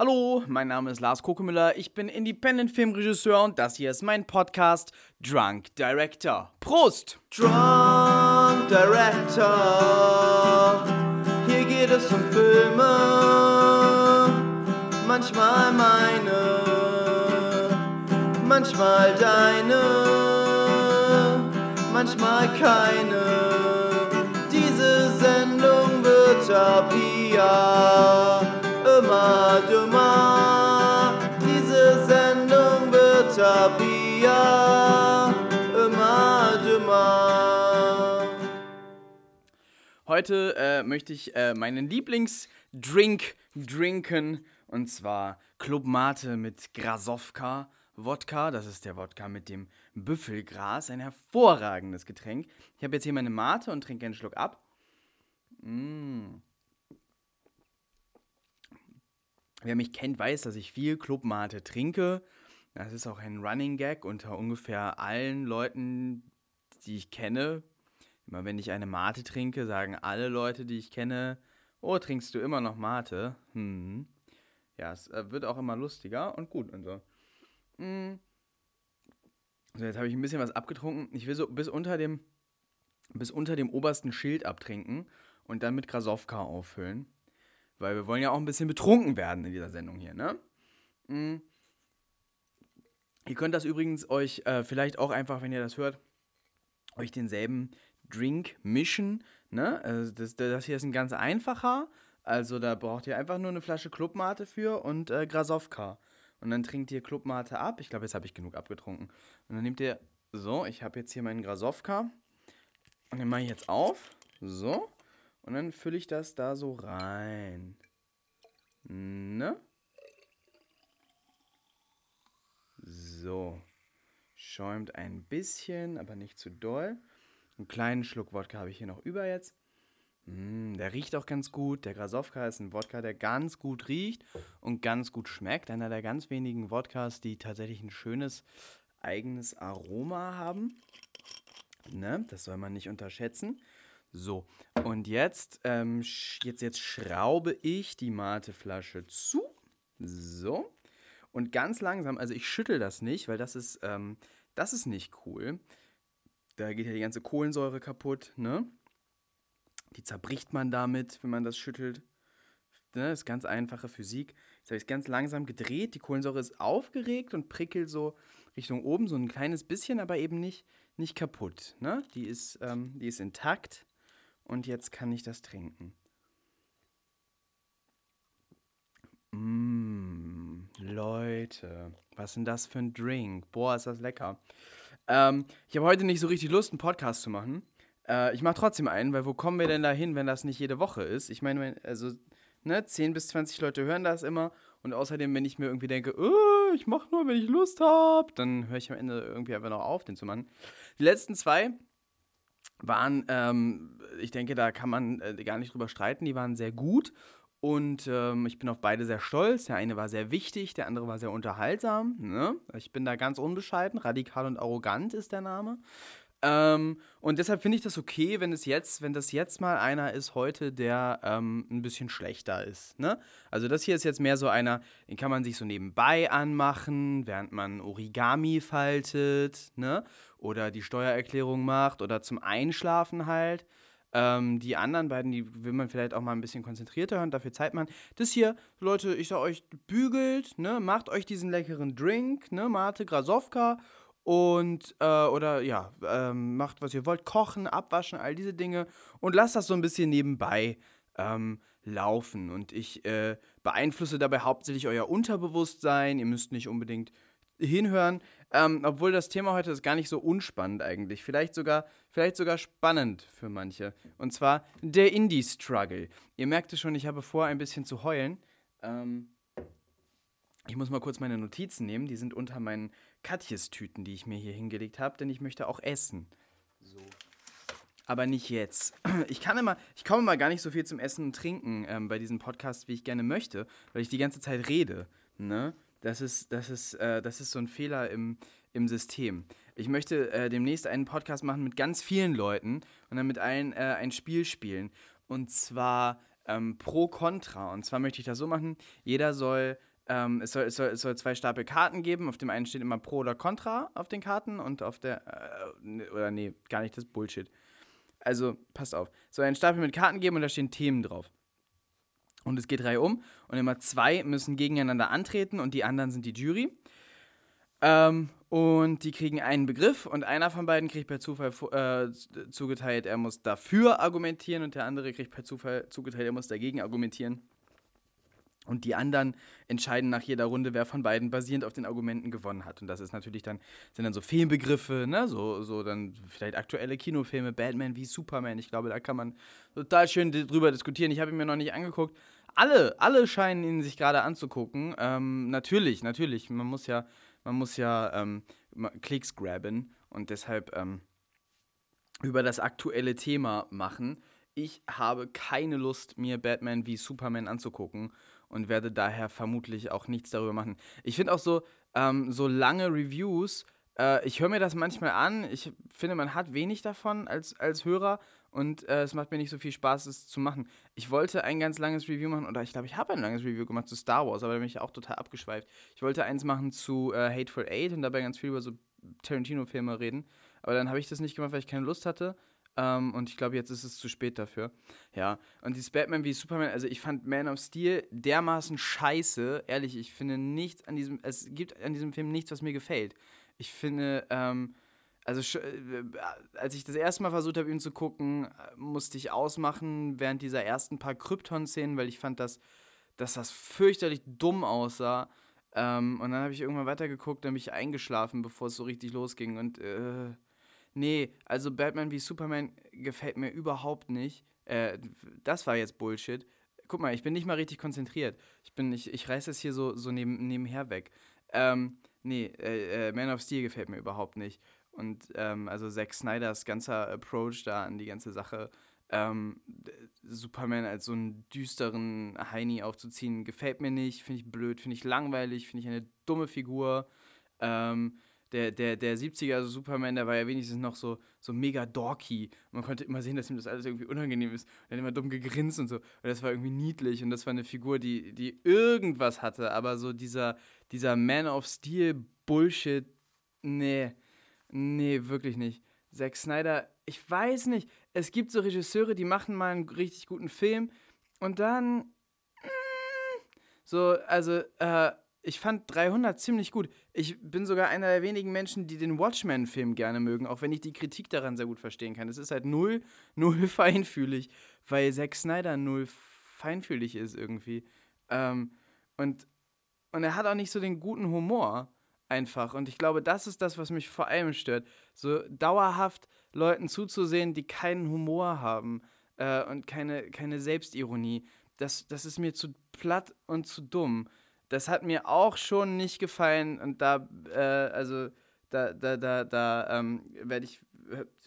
Hallo, mein Name ist Lars Kokemüller, ich bin Independent Filmregisseur und das hier ist mein Podcast Drunk Director. Prost! Drunk Director, hier geht es um Filme, manchmal meine, manchmal deine, manchmal keine. Diese Sendung wird ab hier immer dümmer. Diese Sendung wird hier immer dümmer. Heute äh, möchte ich äh, meinen Lieblingsdrink trinken und zwar Club Mate mit Grasowka Wodka. Das ist der Wodka mit dem Büffelgras. Ein hervorragendes Getränk. Ich habe jetzt hier meine Mate und trinke einen Schluck ab. Mm. Wer mich kennt, weiß, dass ich viel Club Mate trinke. Das ist auch ein Running Gag unter ungefähr allen Leuten, die ich kenne. Immer wenn ich eine Mate trinke, sagen alle Leute, die ich kenne, oh, trinkst du immer noch Mate? Hm. Ja, es äh, wird auch immer lustiger und gut und so. Hm. So, jetzt habe ich ein bisschen was abgetrunken. Ich will so bis unter dem, bis unter dem obersten Schild abtrinken und dann mit Grasowka auffüllen. Weil wir wollen ja auch ein bisschen betrunken werden in dieser Sendung hier, ne? Hm. Ihr könnt das übrigens euch äh, vielleicht auch einfach, wenn ihr das hört, euch denselben Drink mischen. Ne? Also das, das hier ist ein ganz einfacher. Also da braucht ihr einfach nur eine Flasche Clubmate für und äh, Grasowka. Und dann trinkt ihr Clubmate ab. Ich glaube, jetzt habe ich genug abgetrunken. Und dann nehmt ihr so, ich habe jetzt hier meinen Grasowka. Und den mache ich jetzt auf. So. Und dann fülle ich das da so rein. Ne? So. Schäumt ein bisschen, aber nicht zu doll. Einen kleinen Schluck Wodka habe ich hier noch über jetzt. Mm, der riecht auch ganz gut. Der Grasowka ist ein Wodka, der ganz gut riecht und ganz gut schmeckt. Einer der ganz wenigen Wodkas, die tatsächlich ein schönes eigenes Aroma haben. Ne? Das soll man nicht unterschätzen. So, und jetzt, ähm, jetzt, jetzt schraube ich die Mateflasche zu. So. Und ganz langsam, also ich schüttel das nicht, weil das ist, ähm, das ist nicht cool. Da geht ja die ganze Kohlensäure kaputt, ne? Die zerbricht man damit, wenn man das schüttelt. Ne? Das ist ganz einfache Physik. Jetzt habe ich es ganz langsam gedreht. Die Kohlensäure ist aufgeregt und prickelt so Richtung oben, so ein kleines bisschen, aber eben nicht, nicht kaputt. Ne? Die, ist, ähm, die ist intakt und jetzt kann ich das trinken. Mmm, Leute, was ist denn das für ein Drink? Boah, ist das lecker. Ähm, ich habe heute nicht so richtig Lust, einen Podcast zu machen. Äh, ich mache trotzdem einen, weil wo kommen wir denn da hin, wenn das nicht jede Woche ist? Ich meine, also, ne, 10 bis 20 Leute hören das immer. Und außerdem, wenn ich mir irgendwie denke, oh, ich mache nur, wenn ich Lust habe, dann höre ich am Ende irgendwie einfach noch auf, den zu machen. Die letzten zwei waren, ähm, ich denke, da kann man äh, gar nicht drüber streiten, die waren sehr gut. Und ähm, ich bin auf beide sehr stolz. Der eine war sehr wichtig, der andere war sehr unterhaltsam. Ne? Ich bin da ganz unbescheiden. Radikal und arrogant ist der Name. Ähm, und deshalb finde ich das okay, wenn es jetzt, wenn das jetzt mal einer ist heute, der ähm, ein bisschen schlechter ist. Ne? Also das hier ist jetzt mehr so einer, den kann man sich so nebenbei anmachen, während man Origami faltet, ne? Oder die Steuererklärung macht oder zum Einschlafen halt. Ähm, die anderen beiden, die will man vielleicht auch mal ein bisschen konzentrierter hören, dafür Zeit man. Das hier, Leute, ich sag euch, bügelt, ne, macht euch diesen leckeren Drink, ne, Mate Grasowka und, äh, oder ja, ähm, macht was ihr wollt, kochen, abwaschen, all diese Dinge und lasst das so ein bisschen nebenbei ähm, laufen. Und ich äh, beeinflusse dabei hauptsächlich euer Unterbewusstsein. Ihr müsst nicht unbedingt hinhören, ähm, obwohl das Thema heute ist gar nicht so unspannend eigentlich. Vielleicht sogar, vielleicht sogar spannend für manche. Und zwar der Indie-Struggle. Ihr merkt es schon, ich habe vor, ein bisschen zu heulen. Ähm, ich muss mal kurz meine Notizen nehmen. Die sind unter meinen Katjes-Tüten, die ich mir hier hingelegt habe, denn ich möchte auch essen. So. Aber nicht jetzt. Ich kann immer, ich komme mal gar nicht so viel zum Essen und Trinken ähm, bei diesem Podcast, wie ich gerne möchte, weil ich die ganze Zeit rede. Ne? Das ist, das ist, äh, das ist so ein Fehler im, im System. Ich möchte äh, demnächst einen Podcast machen mit ganz vielen Leuten und dann mit allen äh, ein Spiel spielen. Und zwar ähm, pro Contra. Und zwar möchte ich das so machen: jeder soll ähm, es, soll, es, soll, es soll zwei Stapel Karten geben. Auf dem einen steht immer Pro oder Contra auf den Karten und auf der, äh, oder nee, gar nicht, das Bullshit. Also, passt auf. Es soll einen Stapel mit Karten geben und da stehen Themen drauf. Und es geht Reihe um und immer zwei müssen gegeneinander antreten und die anderen sind die Jury. Ähm, und die kriegen einen Begriff und einer von beiden kriegt per Zufall äh, zugeteilt, er muss dafür argumentieren und der andere kriegt per Zufall zugeteilt, er muss dagegen argumentieren. Und die anderen entscheiden nach jeder Runde, wer von beiden basierend auf den Argumenten gewonnen hat. Und das ist natürlich dann, sind dann so Filmbegriffe, ne? So, so dann vielleicht aktuelle Kinofilme, Batman wie Superman. Ich glaube, da kann man total schön drüber diskutieren. Ich habe ihn mir noch nicht angeguckt. Alle, alle scheinen ihn sich gerade anzugucken. Ähm, natürlich, natürlich. Man muss ja, man muss ja ähm, Klicks graben und deshalb ähm, über das aktuelle Thema machen. Ich habe keine Lust, mir Batman wie Superman anzugucken und werde daher vermutlich auch nichts darüber machen. Ich finde auch so, ähm, so lange Reviews, äh, ich höre mir das manchmal an. Ich finde, man hat wenig davon als, als Hörer und äh, es macht mir nicht so viel Spaß, es zu machen. Ich wollte ein ganz langes Review machen, oder ich glaube, ich habe ein langes Review gemacht zu Star Wars, aber da bin ich auch total abgeschweift. Ich wollte eins machen zu äh, Hateful Eight und dabei ganz viel über so Tarantino-Filme reden, aber dann habe ich das nicht gemacht, weil ich keine Lust hatte. Ähm, und ich glaube, jetzt ist es zu spät dafür. Ja, und dieses Batman wie Superman, also ich fand Man of Steel dermaßen scheiße. Ehrlich, ich finde nichts an diesem, es gibt an diesem Film nichts, was mir gefällt. Ich finde, ähm, also äh, als ich das erste Mal versucht habe, ihn zu gucken, musste ich ausmachen während dieser ersten paar Krypton-Szenen, weil ich fand, dass, dass das fürchterlich dumm aussah. Ähm, und dann habe ich irgendwann weitergeguckt, dann bin ich eingeschlafen, bevor es so richtig losging. Und äh, nee, also Batman wie Superman gefällt mir überhaupt nicht. Äh, das war jetzt Bullshit. Guck mal, ich bin nicht mal richtig konzentriert. Ich bin, ich, ich reiß das hier so, so neben, nebenher weg. Ähm, nee, äh, äh Man of Steel gefällt mir überhaupt nicht. Und ähm, also Zack Snyders ganzer Approach da an die ganze Sache, ähm, Superman als so einen düsteren Heini aufzuziehen, gefällt mir nicht, finde ich blöd, finde ich langweilig, finde ich eine dumme Figur. Ähm, der, der, der 70er, also Superman, der war ja wenigstens noch so, so mega dorky. Man konnte immer sehen, dass ihm das alles irgendwie unangenehm ist. Und hat immer dumm gegrinst und so. Und das war irgendwie niedlich. Und das war eine Figur, die, die irgendwas hatte. Aber so dieser, dieser Man of Steel Bullshit, nee. Nee, wirklich nicht. Zack Snyder, ich weiß nicht. Es gibt so Regisseure, die machen mal einen richtig guten Film und dann. Mm, so, also, äh, ich fand 300 ziemlich gut. Ich bin sogar einer der wenigen Menschen, die den Watchmen-Film gerne mögen, auch wenn ich die Kritik daran sehr gut verstehen kann. Es ist halt null, null feinfühlig, weil Zack Snyder null feinfühlig ist irgendwie. Ähm, und, und er hat auch nicht so den guten Humor einfach. Und ich glaube, das ist das, was mich vor allem stört. So dauerhaft Leuten zuzusehen, die keinen Humor haben äh, und keine, keine Selbstironie. Das, das ist mir zu platt und zu dumm. Das hat mir auch schon nicht gefallen und da, äh, also, da, da, da, da ähm, werde ich,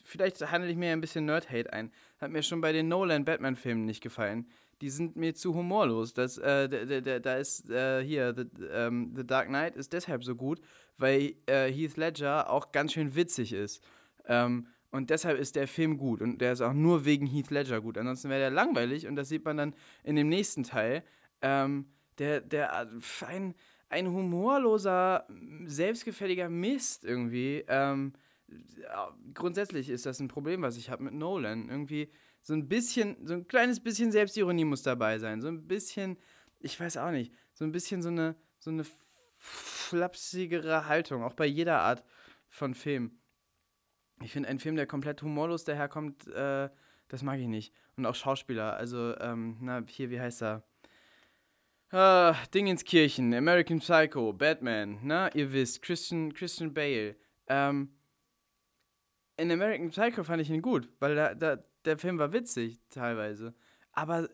vielleicht handle ich mir ein bisschen Nerd-Hate ein. Hat mir schon bei den Nolan-Batman-Filmen nicht gefallen die sind mir zu humorlos. Das, äh, da ist äh, hier, the, ähm, the, Dark Knight ist deshalb so gut, weil äh, Heath Ledger auch ganz schön witzig ist. Ähm, und deshalb ist der Film gut. Und der ist auch nur wegen Heath Ledger gut. Ansonsten wäre der langweilig. Und das sieht man dann in dem nächsten Teil. Ähm, der, der, äh, ein, ein humorloser, selbstgefälliger Mist irgendwie. Ähm, grundsätzlich ist das ein Problem, was ich habe mit Nolan. Irgendwie so ein bisschen, so ein kleines bisschen Selbstironie muss dabei sein. So ein bisschen, ich weiß auch nicht, so ein bisschen so eine, so eine flapsigere Haltung, auch bei jeder Art von Film. Ich finde, ein Film, der komplett humorlos daherkommt, äh, das mag ich nicht. Und auch Schauspieler, also, ähm, na, hier, wie heißt er? Uh, Dingenskirchen, American Psycho, Batman, na, ihr wisst, Christian, Christian Bale. Ähm, in American Psycho fand ich ihn gut, weil da, da, der Film war witzig teilweise. Aber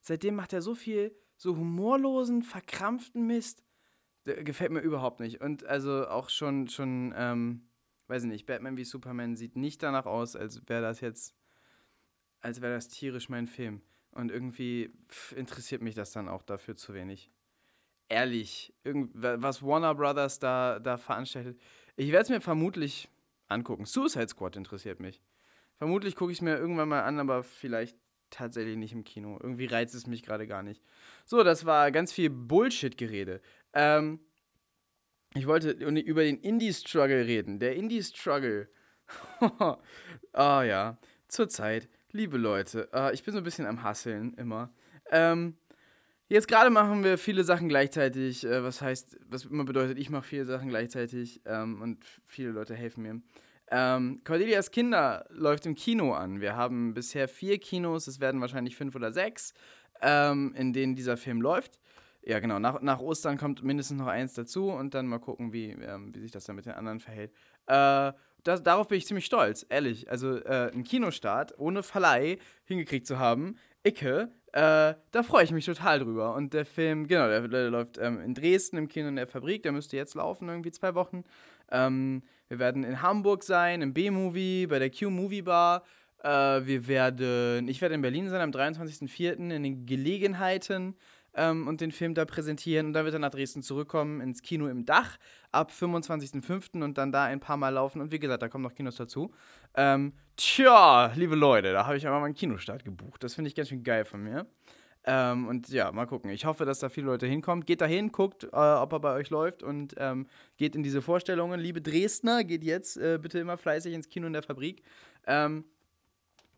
seitdem macht er so viel so humorlosen, verkrampften Mist. Der gefällt mir überhaupt nicht. Und also auch schon, schon, ähm, weiß ich nicht, Batman wie Superman sieht nicht danach aus, als wäre das jetzt, als wäre das tierisch mein Film. Und irgendwie interessiert mich das dann auch dafür zu wenig. Ehrlich, was Warner Brothers da, da veranstaltet. Ich werde es mir vermutlich angucken. Suicide Squad interessiert mich. Vermutlich gucke ich es mir irgendwann mal an, aber vielleicht tatsächlich nicht im Kino. Irgendwie reizt es mich gerade gar nicht. So, das war ganz viel Bullshit-Gerede. Ähm, ich wollte über den Indie-Struggle reden. Der Indie-Struggle. Oh, ja, zurzeit, liebe Leute, äh, ich bin so ein bisschen am Hasseln immer. Ähm, jetzt gerade machen wir viele Sachen gleichzeitig, äh, was heißt, was immer bedeutet, ich mache viele Sachen gleichzeitig ähm, und viele Leute helfen mir. Ähm, Cordelias Kinder läuft im Kino an. Wir haben bisher vier Kinos, es werden wahrscheinlich fünf oder sechs, ähm, in denen dieser Film läuft. Ja, genau. Nach, nach Ostern kommt mindestens noch eins dazu und dann mal gucken, wie, ähm, wie sich das dann mit den anderen verhält. Äh, das, darauf bin ich ziemlich stolz, ehrlich. Also äh, einen Kinostart ohne Verleih hingekriegt zu haben, Icke, äh, da freue ich mich total drüber. Und der Film, genau, der, der läuft ähm, in Dresden im Kino in der Fabrik, der müsste jetzt laufen, irgendwie zwei Wochen. Ähm, wir werden in Hamburg sein, im B-Movie, bei der Q-Movie Bar. Äh, wir werden, ich werde in Berlin sein am 23.04. in den Gelegenheiten ähm, und den Film da präsentieren. Und dann wird er nach Dresden zurückkommen ins Kino im Dach ab 25.05. und dann da ein paar Mal laufen. Und wie gesagt, da kommen noch Kinos dazu. Ähm, tja, liebe Leute, da habe ich aber mal einen Kinostart gebucht. Das finde ich ganz schön geil von mir. Ähm, und ja, mal gucken. Ich hoffe, dass da viele Leute hinkommen. Geht da hin, guckt, äh, ob er bei euch läuft und ähm, geht in diese Vorstellungen. Liebe Dresdner, geht jetzt äh, bitte immer fleißig ins Kino in der Fabrik. Ähm,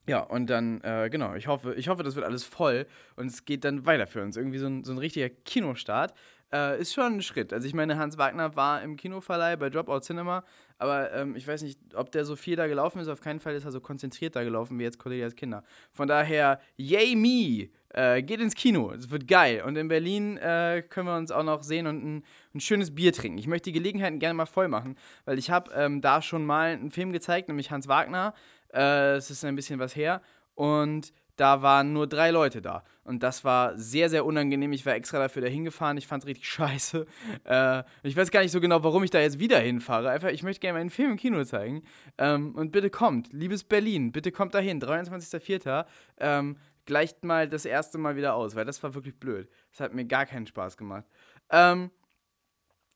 ja, und dann, äh, genau, ich hoffe, ich hoffe, das wird alles voll und es geht dann weiter für uns. Irgendwie so ein, so ein richtiger Kinostart. Äh, ist schon ein Schritt. Also ich meine, Hans Wagner war im Kinoverleih bei Dropout Cinema, aber ähm, ich weiß nicht, ob der so viel da gelaufen ist. Auf keinen Fall ist er so konzentriert da gelaufen wie jetzt Cordelias Kinder. Von daher, yay me! Äh, geht ins Kino, es wird geil. Und in Berlin äh, können wir uns auch noch sehen und ein, ein, schönes Bier trinken. Ich möchte die Gelegenheiten gerne mal voll machen, weil ich habe ähm, da schon mal einen Film gezeigt, nämlich Hans Wagner. Äh, es ist ein bisschen was her. Und da waren nur drei Leute da. Und das war sehr, sehr unangenehm. Ich war extra dafür dahin gefahren. Ich fand es richtig scheiße. Äh, ich weiß gar nicht so genau, warum ich da jetzt wieder hinfahre. Einfach, ich möchte gerne meinen Film im Kino zeigen. Ähm, und bitte kommt, liebes Berlin, bitte kommt dahin. 23.04. Ähm, gleicht mal das erste Mal wieder aus, weil das war wirklich blöd. Das hat mir gar keinen Spaß gemacht. Ähm,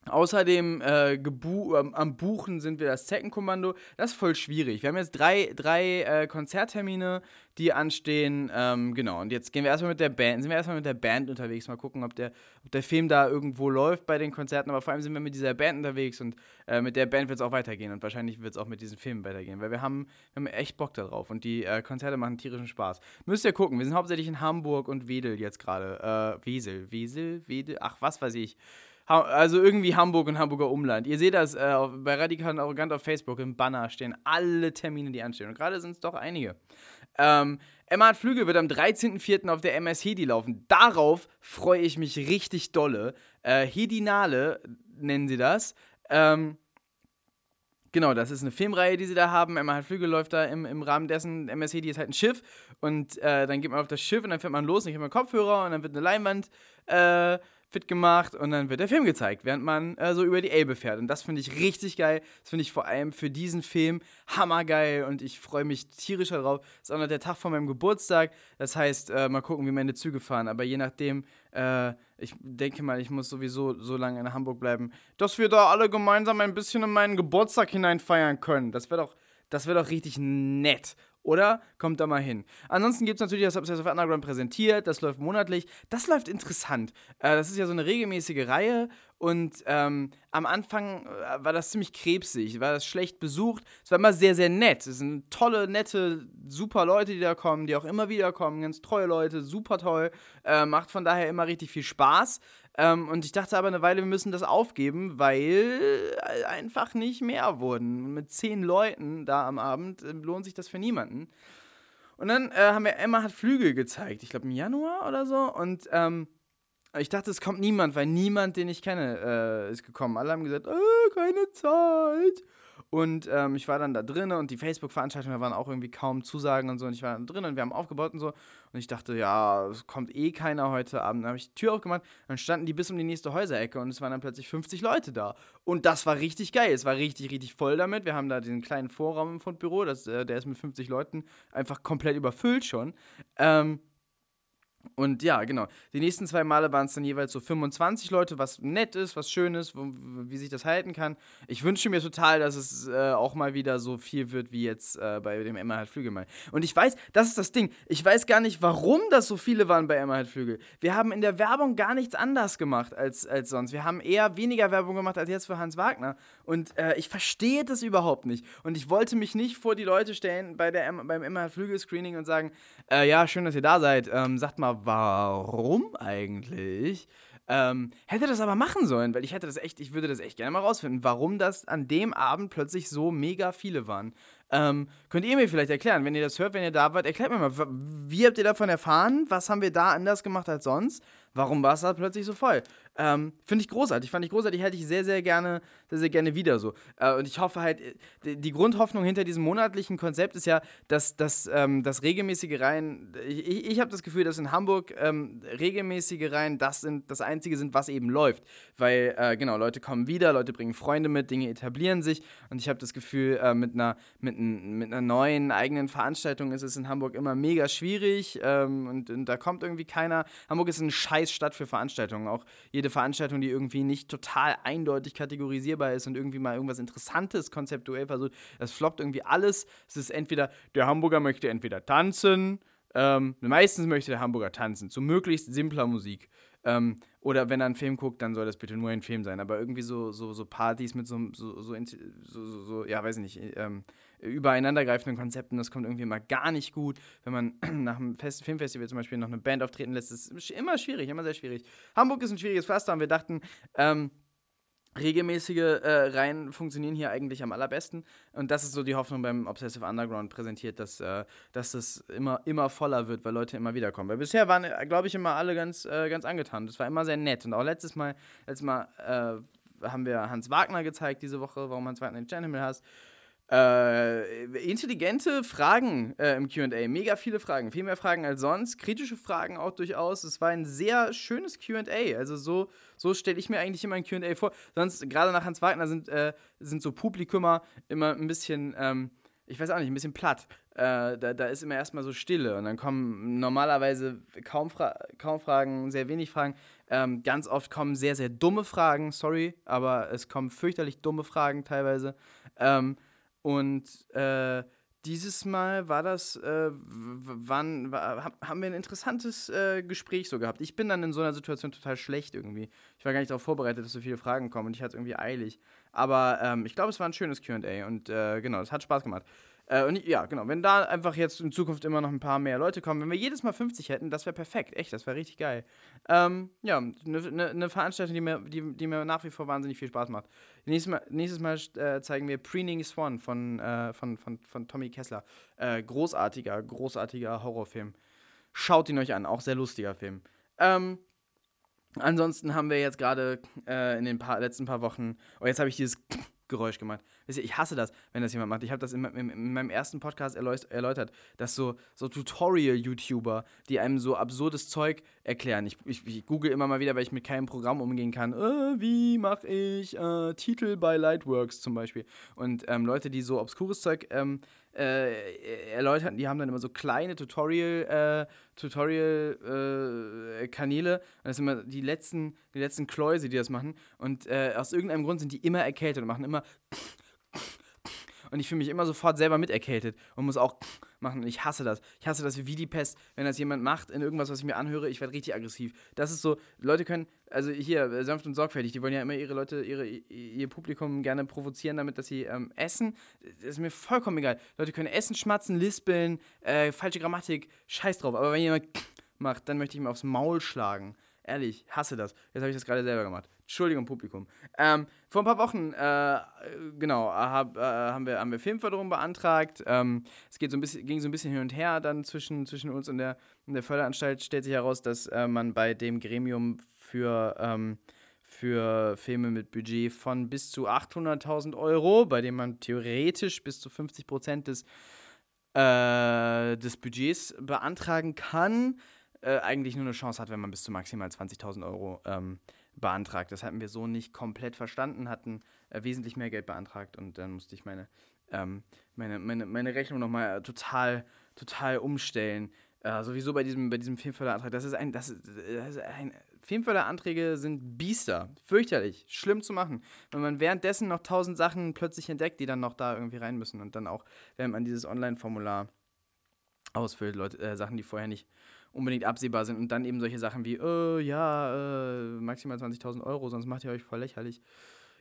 Außerdem äh, ähm, am Buchen sind wir das Zeckenkommando. Das ist voll schwierig. Wir haben jetzt drei, drei äh, Konzerttermine, die anstehen. Ähm, genau, und jetzt gehen wir erstmal mit der Band, sind wir erstmal mit der Band unterwegs, mal gucken, ob der, ob der Film da irgendwo läuft bei den Konzerten. Aber vor allem sind wir mit dieser Band unterwegs und äh, mit der Band wird es auch weitergehen. Und wahrscheinlich wird es auch mit diesen Filmen weitergehen, weil wir haben, wir haben echt Bock darauf und die äh, Konzerte machen tierischen Spaß. Müsst ihr gucken, wir sind hauptsächlich in Hamburg und Wedel jetzt gerade. Äh, Wesel, Wesel, Wedel, ach, was weiß ich also irgendwie Hamburg und Hamburger Umland. Ihr seht das äh, bei Radikal und Arrogant auf Facebook im Banner stehen alle Termine, die anstehen. Und gerade sind es doch einige. Ähm, Emma hat Flügel wird am 13.04. auf der MS Hedi laufen. Darauf freue ich mich richtig dolle. Äh, Hedinale nennen sie das. Ähm, Genau, das ist eine Filmreihe, die sie da haben. Emma hat Flügel läuft da im, im Rahmen dessen. MS Hedi ist halt ein Schiff und äh, dann geht man auf das Schiff und dann fährt man los und ich habe meinen Kopfhörer und dann wird eine Leinwand äh, fit gemacht und dann wird der Film gezeigt, während man äh, so über die Elbe fährt. Und das finde ich richtig geil. Das finde ich vor allem für diesen Film hammergeil und ich freue mich tierisch darauf. Das ist auch noch der Tag vor meinem Geburtstag. Das heißt, äh, mal gucken, wie meine Züge fahren. Aber je nachdem, äh, ich denke mal, ich muss sowieso so lange in Hamburg bleiben, dass wir da alle gemeinsam ein bisschen in meinen Geburtstag hinein feiern können. Das wäre doch, das wäre doch richtig nett. Oder? Kommt da mal hin. Ansonsten gibt es natürlich das Obsessive Underground präsentiert, das läuft monatlich. Das läuft interessant. Äh, das ist ja so eine regelmäßige Reihe und ähm, am Anfang äh, war das ziemlich krebsig, war das schlecht besucht. Es war immer sehr, sehr nett. Es sind tolle, nette, super Leute, die da kommen, die auch immer wieder kommen. Ganz treue Leute, super toll. Äh, macht von daher immer richtig viel Spaß. Ähm, und ich dachte aber eine Weile, wir müssen das aufgeben, weil einfach nicht mehr wurden. Mit zehn Leuten da am Abend äh, lohnt sich das für niemanden. Und dann äh, haben wir Emma hat Flügel gezeigt, ich glaube im Januar oder so. Und ähm, ich dachte, es kommt niemand, weil niemand, den ich kenne, äh, ist gekommen. Alle haben gesagt, oh, keine Zeit. Und ähm, ich war dann da drin und die Facebook-Veranstaltungen, waren auch irgendwie kaum Zusagen und so. Und ich war dann drin und wir haben aufgebaut und so. Und ich dachte, ja, es kommt eh keiner heute Abend. Dann habe ich die Tür aufgemacht, dann standen die bis um die nächste Häuserecke und es waren dann plötzlich 50 Leute da. Und das war richtig geil. Es war richtig, richtig voll damit. Wir haben da den kleinen Vorraum im Fundbüro, das, äh, der ist mit 50 Leuten einfach komplett überfüllt schon. Ähm, Und ja, genau. Die nächsten zwei Male waren es dann jeweils so 25 Leute, was nett ist, was schön ist, wo, wie sich das halten kann. Ich wünsche mir total, dass es äh, auch mal wieder so viel wird wie jetzt äh, bei dem Emma halt Flügel mal. Und ich weiß, das ist das Ding. Ich weiß gar nicht, warum das so viele waren bei Emma halt Flügel. Wir haben in der Werbung gar nichts anders gemacht als, als sonst. Wir haben eher weniger Werbung gemacht als jetzt für Hans Wagner. Und äh, ich verstehe das überhaupt nicht. Und ich wollte mich nicht vor die Leute stellen bei der, beim Emma Flügel Screening und sagen, äh, ja, schön, dass ihr da seid. Ähm, sagt mal, warum eigentlich? Ähm, hätte das aber machen sollen, weil ich hätte das echt, ich würde das echt gerne mal rausfinden, warum das an dem Abend plötzlich so mega viele waren. Ähm, könnt ihr mir vielleicht erklären, wenn ihr das hört, wenn ihr da wart, erklärt mir mal, wie habt ihr davon erfahren? Was haben wir da anders gemacht als sonst? Warum war es da plötzlich so voll? Ähm, Finde ich großartig, fand ich großartig, hätte ich sehr, sehr gerne, sehr, sehr gerne wieder so. Äh, und ich hoffe halt, äh, die Grundhoffnung hinter diesem monatlichen Konzept ist ja, dass, dass ähm, regelmäßige Reihen, ich, ich habe das Gefühl, dass in Hamburg ähm, regelmäßige Reihen das, sind, das Einzige sind, was eben läuft. Weil, äh, genau, Leute kommen wieder, Leute bringen Freunde mit, Dinge etablieren sich und ich habe das Gefühl, äh, mit, einer, mit, mit einer neuen eigenen Veranstaltung ist es in Hamburg immer mega schwierig ähm, und, und da kommt irgendwie keiner. Hamburg ist ein scheiß Stadt für Veranstaltungen, auch jede Veranstaltung, die irgendwie nicht total eindeutig kategorisierbar ist und irgendwie mal irgendwas Interessantes konzeptuell versucht, das floppt irgendwie alles. Es ist entweder, der Hamburger möchte entweder tanzen, ähm, meistens möchte der Hamburger tanzen, zu möglichst simpler Musik. Ähm, oder wenn er einen Film guckt, dann soll das bitte nur ein Film sein. Aber irgendwie so, so, so Partys mit so, so, so, so, so ja, weiß ich nicht, ähm, übereinandergreifenden Konzepten, das kommt irgendwie immer gar nicht gut. Wenn man nach einem Fest Filmfestival zum Beispiel noch eine Band auftreten lässt, ist es immer schwierig, immer sehr schwierig. Hamburg ist ein schwieriges Pflaster und wir dachten, ähm, regelmäßige äh, Reihen funktionieren hier eigentlich am allerbesten. Und das ist so die Hoffnung beim Obsessive Underground präsentiert, dass, äh, dass das immer, immer voller wird, weil Leute immer wieder kommen. Weil bisher waren, äh, glaube ich, immer alle ganz, äh, ganz angetan. Das war immer sehr nett. Und auch letztes Mal, letztes Mal äh, haben wir Hans Wagner gezeigt diese Woche, warum Hans Wagner den Sternenhimmel hasst. Äh, intelligente Fragen äh, im QA, mega viele Fragen, viel mehr Fragen als sonst, kritische Fragen auch durchaus. Es war ein sehr schönes QA. Also so, so stelle ich mir eigentlich immer ein QA vor. Sonst, gerade nach Hans Wagner, sind, äh, sind so Publikumer immer ein bisschen, ähm, ich weiß auch nicht, ein bisschen platt. Äh, da, da ist immer erstmal so Stille und dann kommen normalerweise kaum, Fra kaum Fragen, sehr wenig Fragen. Ähm, ganz oft kommen sehr, sehr dumme Fragen, sorry, aber es kommen fürchterlich dumme Fragen teilweise. Ähm, und äh, dieses Mal war das, äh, wann, haben wir ein interessantes äh, Gespräch so gehabt. Ich bin dann in so einer Situation total schlecht irgendwie. Ich war gar nicht darauf vorbereitet, dass so viele Fragen kommen und ich hatte es irgendwie eilig. Aber ähm, ich glaube, es war ein schönes QA und äh, genau, es hat Spaß gemacht. Äh, und ja, genau, wenn da einfach jetzt in Zukunft immer noch ein paar mehr Leute kommen, wenn wir jedes Mal 50 hätten, das wäre perfekt. Echt, das wäre richtig geil. Ähm, ja, eine ne, ne Veranstaltung, die mir, die, die mir nach wie vor wahnsinnig viel Spaß macht. Nächstes Mal, nächstes Mal äh, zeigen wir Preening Swan von, äh, von, von, von Tommy Kessler. Äh, großartiger, großartiger Horrorfilm. Schaut ihn euch an, auch sehr lustiger Film. Ähm, ansonsten haben wir jetzt gerade äh, in den paar, letzten paar Wochen, oh, jetzt habe ich dieses Geräusch gemacht. Ich hasse das, wenn das jemand macht. Ich habe das in, in, in, meinem ersten Podcast erläutert, dass so, so Tutorial-YouTuber, die einem so absurdes Zeug erklären. Ich, ich, ich, google immer mal wieder, weil ich mit keinem Programm umgehen kann. Äh, wie mache ich äh, Titel bei Lightworks zum Beispiel? Und ähm, Leute, die so obskures Zeug ähm, äh, erläutern, die haben dann immer so kleine Tutorial, äh, Tutorial-Kanäle. Äh, das sind immer die letzten, die letzten Kläuse, die das machen. Und äh, aus irgendeinem Grund sind die immer erkältet und machen immer und ich fühle mich immer sofort selber miterkältet und muss auch machen. Und ich hasse das. Ich hasse das wie die Pest, wenn das jemand macht in irgendwas, was ich mir anhöre. Ich werde richtig aggressiv. Das ist so, Leute können, also hier, äh, sanft und sorgfältig, die wollen ja immer ihre Leute, ihre, ihr Publikum gerne provozieren, damit, dass sie ähm, essen. Das ist mir vollkommen egal. Leute können essen, schmatzen, lispeln, äh, falsche Grammatik, scheiß drauf. Aber wenn jemand macht, dann möchte ich ihm aufs Maul schlagen. Ehrlich, hasse das. Jetzt habe ich das gerade selber gemacht. Entschuldigung, Publikum. Ähm, vor ein paar Wochen, äh, genau, hab, äh, haben, wir, haben wir Filmförderung beantragt. Ähm, es geht so ein bisschen, ging so ein bisschen hin und her dann zwischen, zwischen uns und der, und der Förderanstalt. Stellt sich heraus, dass äh, man bei dem Gremium für, ähm, für Filme mit Budget von bis zu 800.000 Euro, bei dem man theoretisch bis zu 50 Prozent des, äh, des Budgets beantragen kann, äh, eigentlich nur eine Chance hat, wenn man bis zu maximal 20.000 Euro ähm, beantragt. Das hatten wir so nicht komplett verstanden, hatten äh, wesentlich mehr Geld beantragt und dann musste ich meine, ähm, meine, meine, meine Rechnung nochmal total, total umstellen. Äh, sowieso bei diesem, bei diesem Filmförderantrag. Das ist ein, das ist, das ist ein, Filmförderanträge sind Biester. Fürchterlich. Schlimm zu machen. Wenn man währenddessen noch tausend Sachen plötzlich entdeckt, die dann noch da irgendwie rein müssen und dann auch, wenn man dieses Online-Formular ausfüllt, Leute, äh, Sachen, die vorher nicht unbedingt absehbar sind und dann eben solche Sachen wie, äh, ja, äh, maximal 20.000 Euro, sonst macht ihr euch voll lächerlich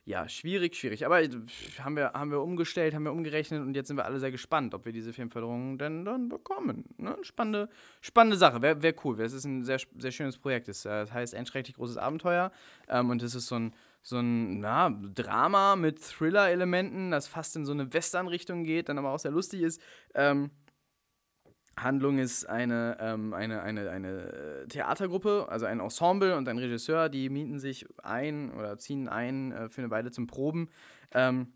ja, schwierig, schwierig. Aber haben wir, haben wir umgestellt, haben wir umgerechnet und jetzt sind wir alle sehr gespannt, ob wir diese Filmförderung denn dann bekommen. Ne? Spannende, spannende Sache, wäre wär cool. Es ist ein sehr, sehr schönes Projekt. Das heißt ein schrecklich großes Abenteuer ähm, und es ist so ein, so ein na, Drama mit Thriller-Elementen, das fast in so eine Western-Richtung geht, dann aber auch sehr lustig ist. Ähm, Handlung ist eine, ähm, eine, eine, eine Theatergruppe, also ein Ensemble und ein Regisseur, die mieten sich ein oder ziehen ein äh, für eine Weile zum Proben. Ähm,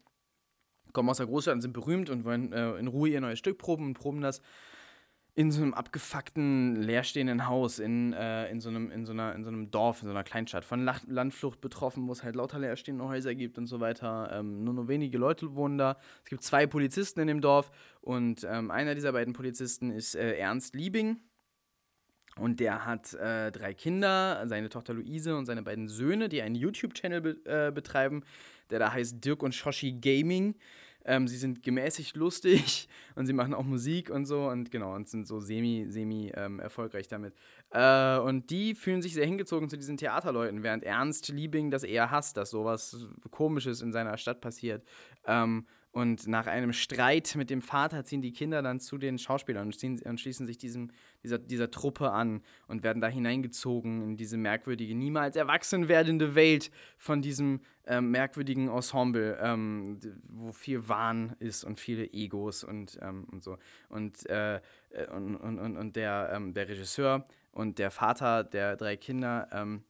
kommen aus der Großstadt und sind berühmt und wollen äh, in Ruhe ihr neues Stück proben und proben das in so einem abgefuckten, leerstehenden Haus in, äh, in, so einem, in, so einer, in so einem Dorf, in so einer Kleinstadt, von Landflucht betroffen, wo es halt lauter leerstehende Häuser gibt und so weiter. Ähm, nur nur wenige Leute wohnen da. Es gibt zwei Polizisten in dem Dorf und ähm, einer dieser beiden Polizisten ist äh, Ernst Liebing. Und der hat äh, drei Kinder, seine Tochter Luise und seine beiden Söhne, die einen YouTube-Channel be äh, betreiben, der da heißt Dirk und Shoshi Gaming. Ähm, sie sind gemäßigt lustig und sie machen auch Musik und so und genau und sind so semi, semi ähm, erfolgreich damit. Äh, und die fühlen sich sehr hingezogen zu diesen Theaterleuten, während Ernst Liebing das eher hasst, dass sowas Komisches in seiner Stadt passiert. Ähm, und nach einem Streit mit dem Vater ziehen die Kinder dann zu den Schauspielern und, ziehen, und schließen sich diesem, dieser, dieser Truppe an und werden da hineingezogen in diese merkwürdige, niemals erwachsen werdende Welt von diesem ähm, merkwürdigen Ensemble, ähm, wo viel Wahn ist und viele Egos und, ähm, und so. Und, äh, äh, und, und, und, und der, ähm, der Regisseur und der Vater der drei Kinder ähm,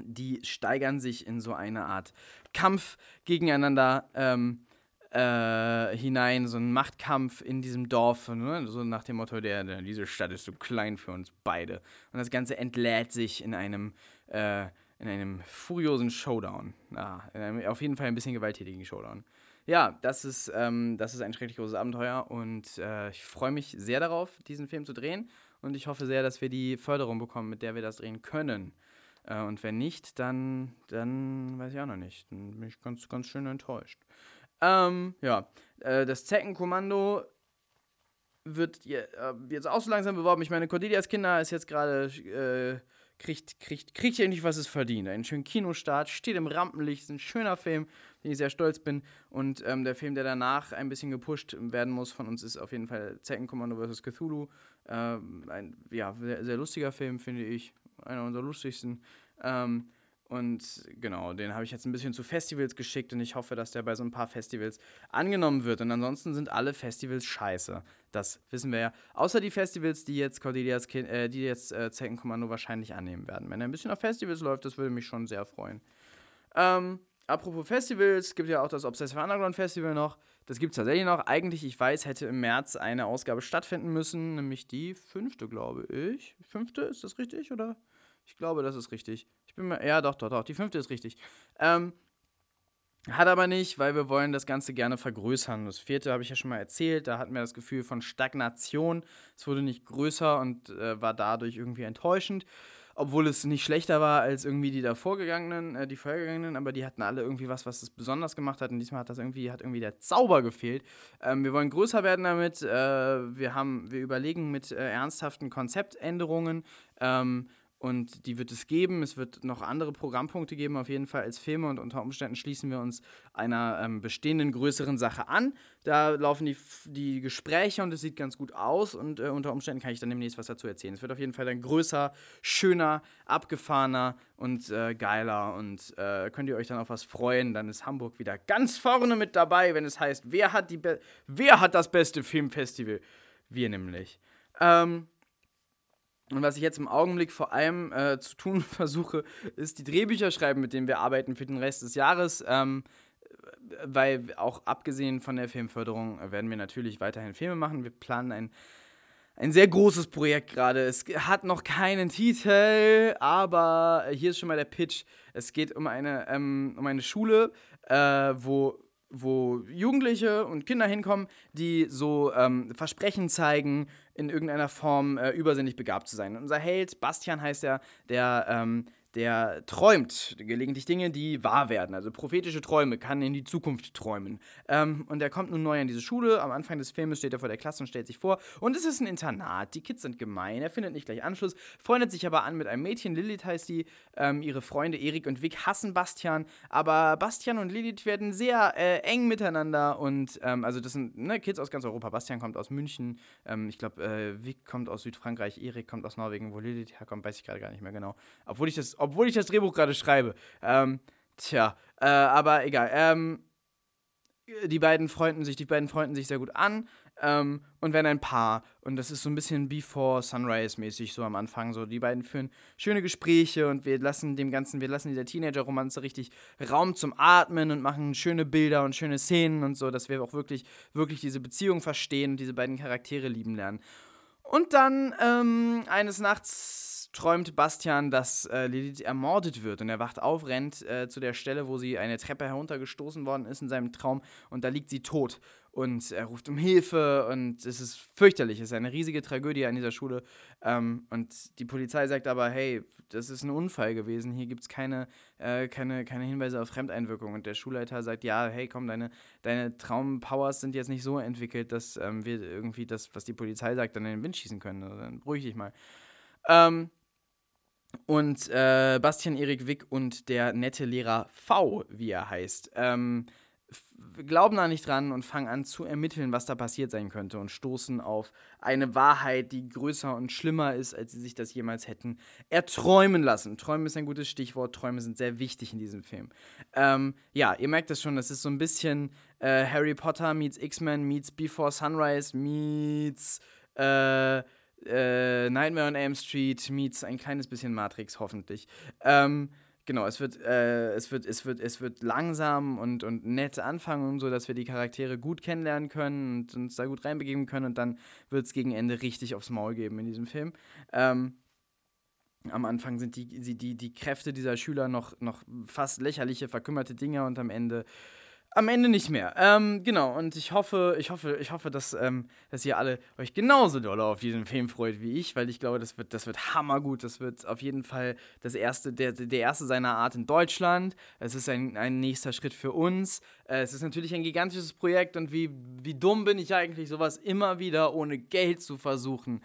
die steigern sich in so eine Art Kampf gegeneinander. Ähm, äh, hinein, so ein Machtkampf in diesem Dorf, ne? so nach dem Motto, der, der, diese Stadt ist zu klein für uns beide. Und das Ganze entlädt sich in einem, äh, in einem furiosen Showdown. Ja, einem, auf jeden Fall ein bisschen gewalttätigen Showdown. Ja, das ist, ähm, das ist ein schrecklich großes Abenteuer und äh, ich freue mich sehr darauf, diesen Film zu drehen. Und ich hoffe sehr, dass wir die Förderung bekommen, mit der wir das drehen können. Äh, und wenn nicht, dann, dann weiß ich auch noch nicht. Dann bin ich ganz, ganz schön enttäuscht. Ähm, ja, äh, das Zeckenkommando wird äh, jetzt auch so langsam beworben. Ich meine, Cordelias Kinder ist jetzt gerade, äh, kriegt, kriegt, kriegt endlich, was es verdient. Einen schönen Kinostart, steht im Rampenlicht, ist ein schöner Film, den ich sehr stolz bin. Und ähm, der Film, der danach ein bisschen gepusht werden muss von uns, ist auf jeden Fall Zeckenkommando vs. Cthulhu. Ähm, ein ja, sehr, sehr lustiger Film, finde ich. Einer unserer lustigsten. Ähm, und genau, den habe ich jetzt ein bisschen zu Festivals geschickt und ich hoffe, dass der bei so ein paar Festivals angenommen wird. Und ansonsten sind alle Festivals scheiße. Das wissen wir ja. Außer die Festivals, die jetzt Cordelias kind, äh, die jetzt äh, Zeckenkommando wahrscheinlich annehmen werden. Wenn er ein bisschen auf Festivals läuft, das würde mich schon sehr freuen. Ähm, apropos Festivals, gibt ja auch das Obsessive Underground Festival noch. Das gibt es tatsächlich noch. Eigentlich, ich weiß, hätte im März eine Ausgabe stattfinden müssen, nämlich die fünfte, glaube ich. Fünfte, ist das richtig, oder? Ich glaube, das ist richtig. Ich bin mir. Ja, doch, doch, doch. Die fünfte ist richtig. Ähm, hat aber nicht, weil wir wollen das Ganze gerne vergrößern. Das vierte habe ich ja schon mal erzählt. Da hatten wir das Gefühl von Stagnation. Es wurde nicht größer und äh, war dadurch irgendwie enttäuschend. Obwohl es nicht schlechter war als irgendwie die davorgegangenen, äh, die vorhergegangenen, aber die hatten alle irgendwie was, was es besonders gemacht hat. Und diesmal hat das irgendwie, hat irgendwie der Zauber gefehlt. Ähm, wir wollen größer werden damit. Äh, wir haben, wir überlegen mit äh, ernsthaften Konzeptänderungen. Ähm, und die wird es geben. Es wird noch andere Programmpunkte geben, auf jeden Fall als Filme. Und unter Umständen schließen wir uns einer ähm, bestehenden größeren Sache an. Da laufen die, die Gespräche und es sieht ganz gut aus. Und äh, unter Umständen kann ich dann demnächst was dazu erzählen. Es wird auf jeden Fall dann größer, schöner, abgefahrener und äh, geiler. Und äh, könnt ihr euch dann auf was freuen. Dann ist Hamburg wieder ganz vorne mit dabei, wenn es heißt, wer hat, die wer hat das beste Filmfestival? Wir nämlich. Ähm, und was ich jetzt im Augenblick vor allem äh, zu tun versuche, ist die Drehbücher schreiben, mit denen wir arbeiten für den Rest des Jahres. Ähm, weil auch abgesehen von der Filmförderung werden wir natürlich weiterhin Filme machen. Wir planen ein, ein sehr großes Projekt gerade. Es hat noch keinen Titel, aber hier ist schon mal der Pitch. Es geht um eine, ähm, um eine Schule, äh, wo wo Jugendliche und Kinder hinkommen, die so ähm, Versprechen zeigen, in irgendeiner Form äh, übersinnig begabt zu sein. Und unser Held, Bastian heißt er, der ähm, der träumt gelegentlich Dinge, die wahr werden. Also prophetische Träume, kann in die Zukunft träumen. Ähm, und er kommt nun neu an diese Schule. Am Anfang des Filmes steht er vor der Klasse und stellt sich vor. Und es ist ein Internat. Die Kids sind gemein. Er findet nicht gleich Anschluss, freundet sich aber an mit einem Mädchen. Lilith heißt die. Ähm, ihre Freunde Erik und Vic hassen Bastian. Aber Bastian und Lilith werden sehr äh, eng miteinander. Und ähm, also das sind ne, Kids aus ganz Europa. Bastian kommt aus München. Ähm, ich glaube, äh, Vic kommt aus Südfrankreich. Erik kommt aus Norwegen. Wo Lilith herkommt, weiß ich gerade gar nicht mehr genau. Obwohl ich das obwohl ich das Drehbuch gerade schreibe. Ähm, tja, äh, aber egal. Ähm, die beiden freunden sich, die beiden freunden sich sehr gut an ähm, und werden ein Paar. Und das ist so ein bisschen Before Sunrise-mäßig, so am Anfang. So, die beiden führen schöne Gespräche und wir lassen dem Ganzen, wir lassen dieser Teenager-Romanze richtig Raum zum Atmen und machen schöne Bilder und schöne Szenen und so, dass wir auch wirklich, wirklich diese Beziehung verstehen und diese beiden Charaktere lieben lernen. Und dann ähm, eines Nachts träumt Bastian, dass äh, Lilith ermordet wird und er wacht auf, rennt äh, zu der Stelle, wo sie eine Treppe heruntergestoßen worden ist in seinem Traum und da liegt sie tot und er ruft um Hilfe und es ist fürchterlich, es ist eine riesige Tragödie an dieser Schule ähm, und die Polizei sagt aber, hey, das ist ein Unfall gewesen, hier gibt es keine, äh, keine, keine Hinweise auf Fremdeinwirkung und der Schulleiter sagt, ja, hey, komm, deine, deine Traumpowers sind jetzt nicht so entwickelt, dass ähm, wir irgendwie das, was die Polizei sagt, dann in den Wind schießen können, also dann beruhig dich mal. Ähm, und äh, Bastian Erik Wick und der nette Lehrer V, wie er heißt, ähm, glauben da nicht dran und fangen an zu ermitteln, was da passiert sein könnte und stoßen auf eine Wahrheit, die größer und schlimmer ist, als sie sich das jemals hätten erträumen lassen. Träumen ist ein gutes Stichwort. Träume sind sehr wichtig in diesem Film. Ähm, ja, ihr merkt das schon, das ist so ein bisschen äh, Harry Potter meets X-Men meets Before Sunrise meets äh, äh, Nightmare on Elm Street meets ein kleines bisschen Matrix, hoffentlich. Ähm, genau, es wird, äh, es wird, es wird, es wird langsam und, und nett anfangen, so dass wir die Charaktere gut kennenlernen können und uns da gut reinbegeben können und dann wird es gegen Ende richtig aufs Maul geben in diesem Film. Ähm, am Anfang sind die, die, die Kräfte dieser Schüler noch, noch fast lächerliche, verkümmerte Dinge und am Ende am Ende nicht mehr. Ähm, genau, und ich hoffe, ich hoffe, ich hoffe, dass, ähm, dass ihr alle euch genauso doll auf diesen Film freut wie ich, weil ich glaube, das wird, das wird hammergut. Das wird auf jeden Fall das erste, der, der erste seiner Art in Deutschland. Es ist ein, ein nächster Schritt für uns. Äh, es ist natürlich ein gigantisches Projekt und wie, wie dumm bin ich eigentlich, sowas immer wieder ohne Geld zu versuchen.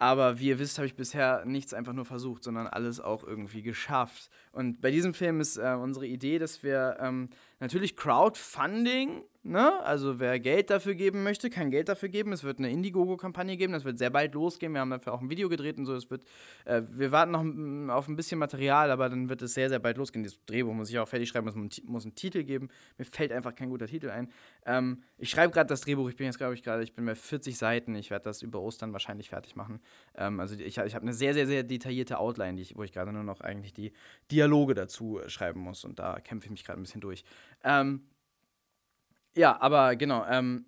Aber wie ihr wisst, habe ich bisher nichts einfach nur versucht, sondern alles auch irgendwie geschafft. Und bei diesem Film ist äh, unsere Idee, dass wir ähm, natürlich Crowdfunding Ne? Also wer Geld dafür geben möchte, kann Geld dafür geben. Es wird eine Indiegogo-Kampagne geben, das wird sehr bald losgehen. Wir haben dafür auch ein Video gedreht und so. Es wird, äh, wir warten noch auf ein bisschen Material, aber dann wird es sehr, sehr bald losgehen. Dieses Drehbuch muss ich auch fertig schreiben, es muss, muss einen Titel geben. Mir fällt einfach kein guter Titel ein. Ähm, ich schreibe gerade das Drehbuch, ich bin jetzt, glaube ich, gerade, ich bin bei 40 Seiten. Ich werde das über Ostern wahrscheinlich fertig machen. Ähm, also ich, ich habe eine sehr, sehr, sehr detaillierte Outline, die ich, wo ich gerade nur noch eigentlich die Dialoge dazu schreiben muss. Und da kämpfe ich mich gerade ein bisschen durch. Ähm, ja, aber genau, ähm,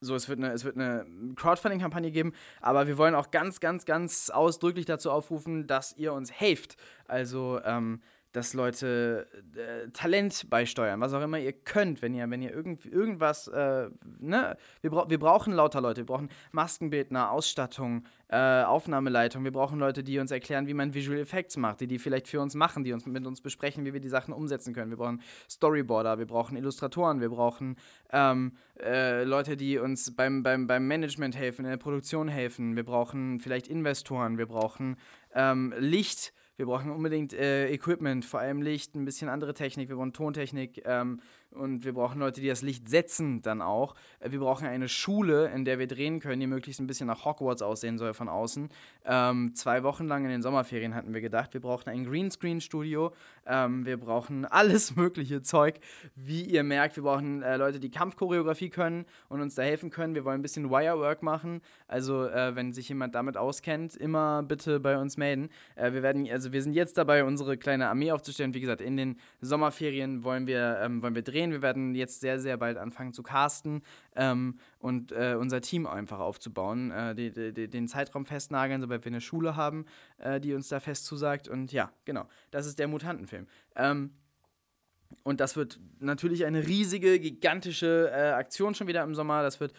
so, es wird eine, eine Crowdfunding-Kampagne geben, aber wir wollen auch ganz, ganz, ganz ausdrücklich dazu aufrufen, dass ihr uns helft. Also, ähm, dass Leute äh, Talent beisteuern, was auch immer ihr könnt, wenn ihr, wenn ihr irgend, irgendwas, äh, ne, wir, bra wir brauchen lauter Leute, wir brauchen Maskenbildner, Ausstattung, äh, Aufnahmeleitung, wir brauchen Leute, die uns erklären, wie man Visual Effects macht, die die vielleicht für uns machen, die uns mit uns besprechen, wie wir die Sachen umsetzen können. Wir brauchen Storyboarder, wir brauchen Illustratoren, wir brauchen ähm, äh, Leute, die uns beim, beim, beim Management helfen, in der Produktion helfen, wir brauchen vielleicht Investoren, wir brauchen ähm, Licht, wir brauchen unbedingt äh, Equipment, vor allem Licht, ein bisschen andere Technik, wir brauchen Tontechnik ähm, und wir brauchen Leute, die das Licht setzen dann auch. Äh, wir brauchen eine Schule, in der wir drehen können, die möglichst ein bisschen nach Hogwarts aussehen soll von außen. Ähm, zwei Wochen lang in den Sommerferien hatten wir gedacht, wir brauchen ein Greenscreen-Studio, ähm, wir brauchen alles mögliche Zeug. Wie ihr merkt, wir brauchen äh, Leute, die Kampfchoreografie können und uns da helfen können. Wir wollen ein bisschen Wirework machen, also äh, wenn sich jemand damit auskennt, immer bitte bei uns melden. Äh, wir werden, also wir sind jetzt dabei, unsere kleine Armee aufzustellen. Wie gesagt, in den Sommerferien wollen wir, ähm, wollen wir drehen. Wir werden jetzt sehr, sehr bald anfangen zu casten ähm, und äh, unser Team einfach aufzubauen, äh, die, die, den Zeitraum festnageln, sobald wir eine Schule haben, äh, die uns da fest zusagt. Und ja, genau, das ist der Mutantenfilm. Ähm, Und das wird natürlich eine riesige, gigantische äh, Aktion schon wieder im Sommer. Das wird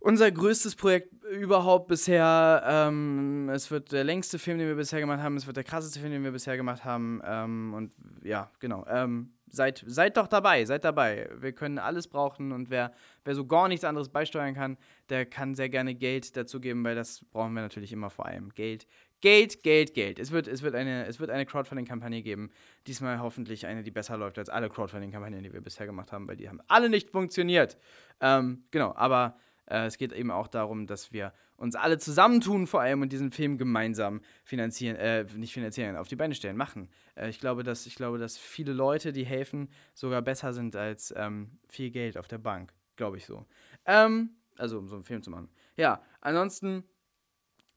unser größtes Projekt überhaupt bisher. Ähm, es wird der längste Film, den wir bisher gemacht haben. Es wird der krasseste Film, den wir bisher gemacht haben. Ähm, und ja, genau. Ähm, seid, seid doch dabei, seid dabei. Wir können alles brauchen und wer, wer so gar nichts anderes beisteuern kann, der kann sehr gerne Geld dazu geben, weil das brauchen wir natürlich immer vor allem. Geld, Geld, Geld, Geld. Es wird, es wird eine, eine Crowdfunding-Kampagne geben. Diesmal hoffentlich eine, die besser läuft als alle Crowdfunding-Kampagnen, die wir bisher gemacht haben, weil die haben alle nicht funktioniert. Ähm, genau, aber äh, es geht eben auch darum, dass wir uns alle zusammentun, vor allem und diesen Film gemeinsam finanzieren, äh, nicht finanzieren, auf die Beine stellen, machen. Äh, ich, glaube, dass, ich glaube, dass viele Leute, die helfen, sogar besser sind als ähm, viel Geld auf der Bank. Glaube ich so. Ähm, also, um so einen Film zu machen. Ja, ansonsten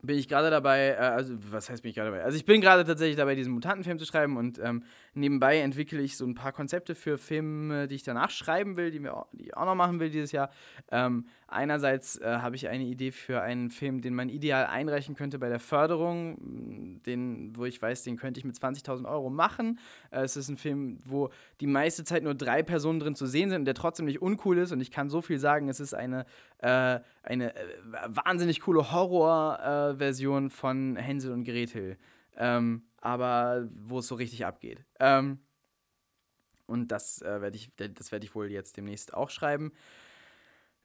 bin ich gerade dabei, äh, also was heißt bin ich gerade dabei? Also ich bin gerade tatsächlich dabei, diesen Mutantenfilm zu schreiben und ähm, nebenbei entwickle ich so ein paar Konzepte für Filme, die ich danach schreiben will, die, auch, die ich auch noch machen will dieses Jahr. Ähm, einerseits äh, habe ich eine Idee für einen Film, den man ideal einreichen könnte bei der Förderung, den, wo ich weiß, den könnte ich mit 20.000 Euro machen. Äh, es ist ein Film, wo die meiste Zeit nur drei Personen drin zu sehen sind und der trotzdem nicht uncool ist und ich kann so viel sagen, es ist eine, äh, eine äh, wahnsinnig coole Horror-Version von Hänsel und Gretel. Ähm, aber wo es so richtig abgeht. Ähm, und das äh, werde ich, das werde ich wohl jetzt demnächst auch schreiben.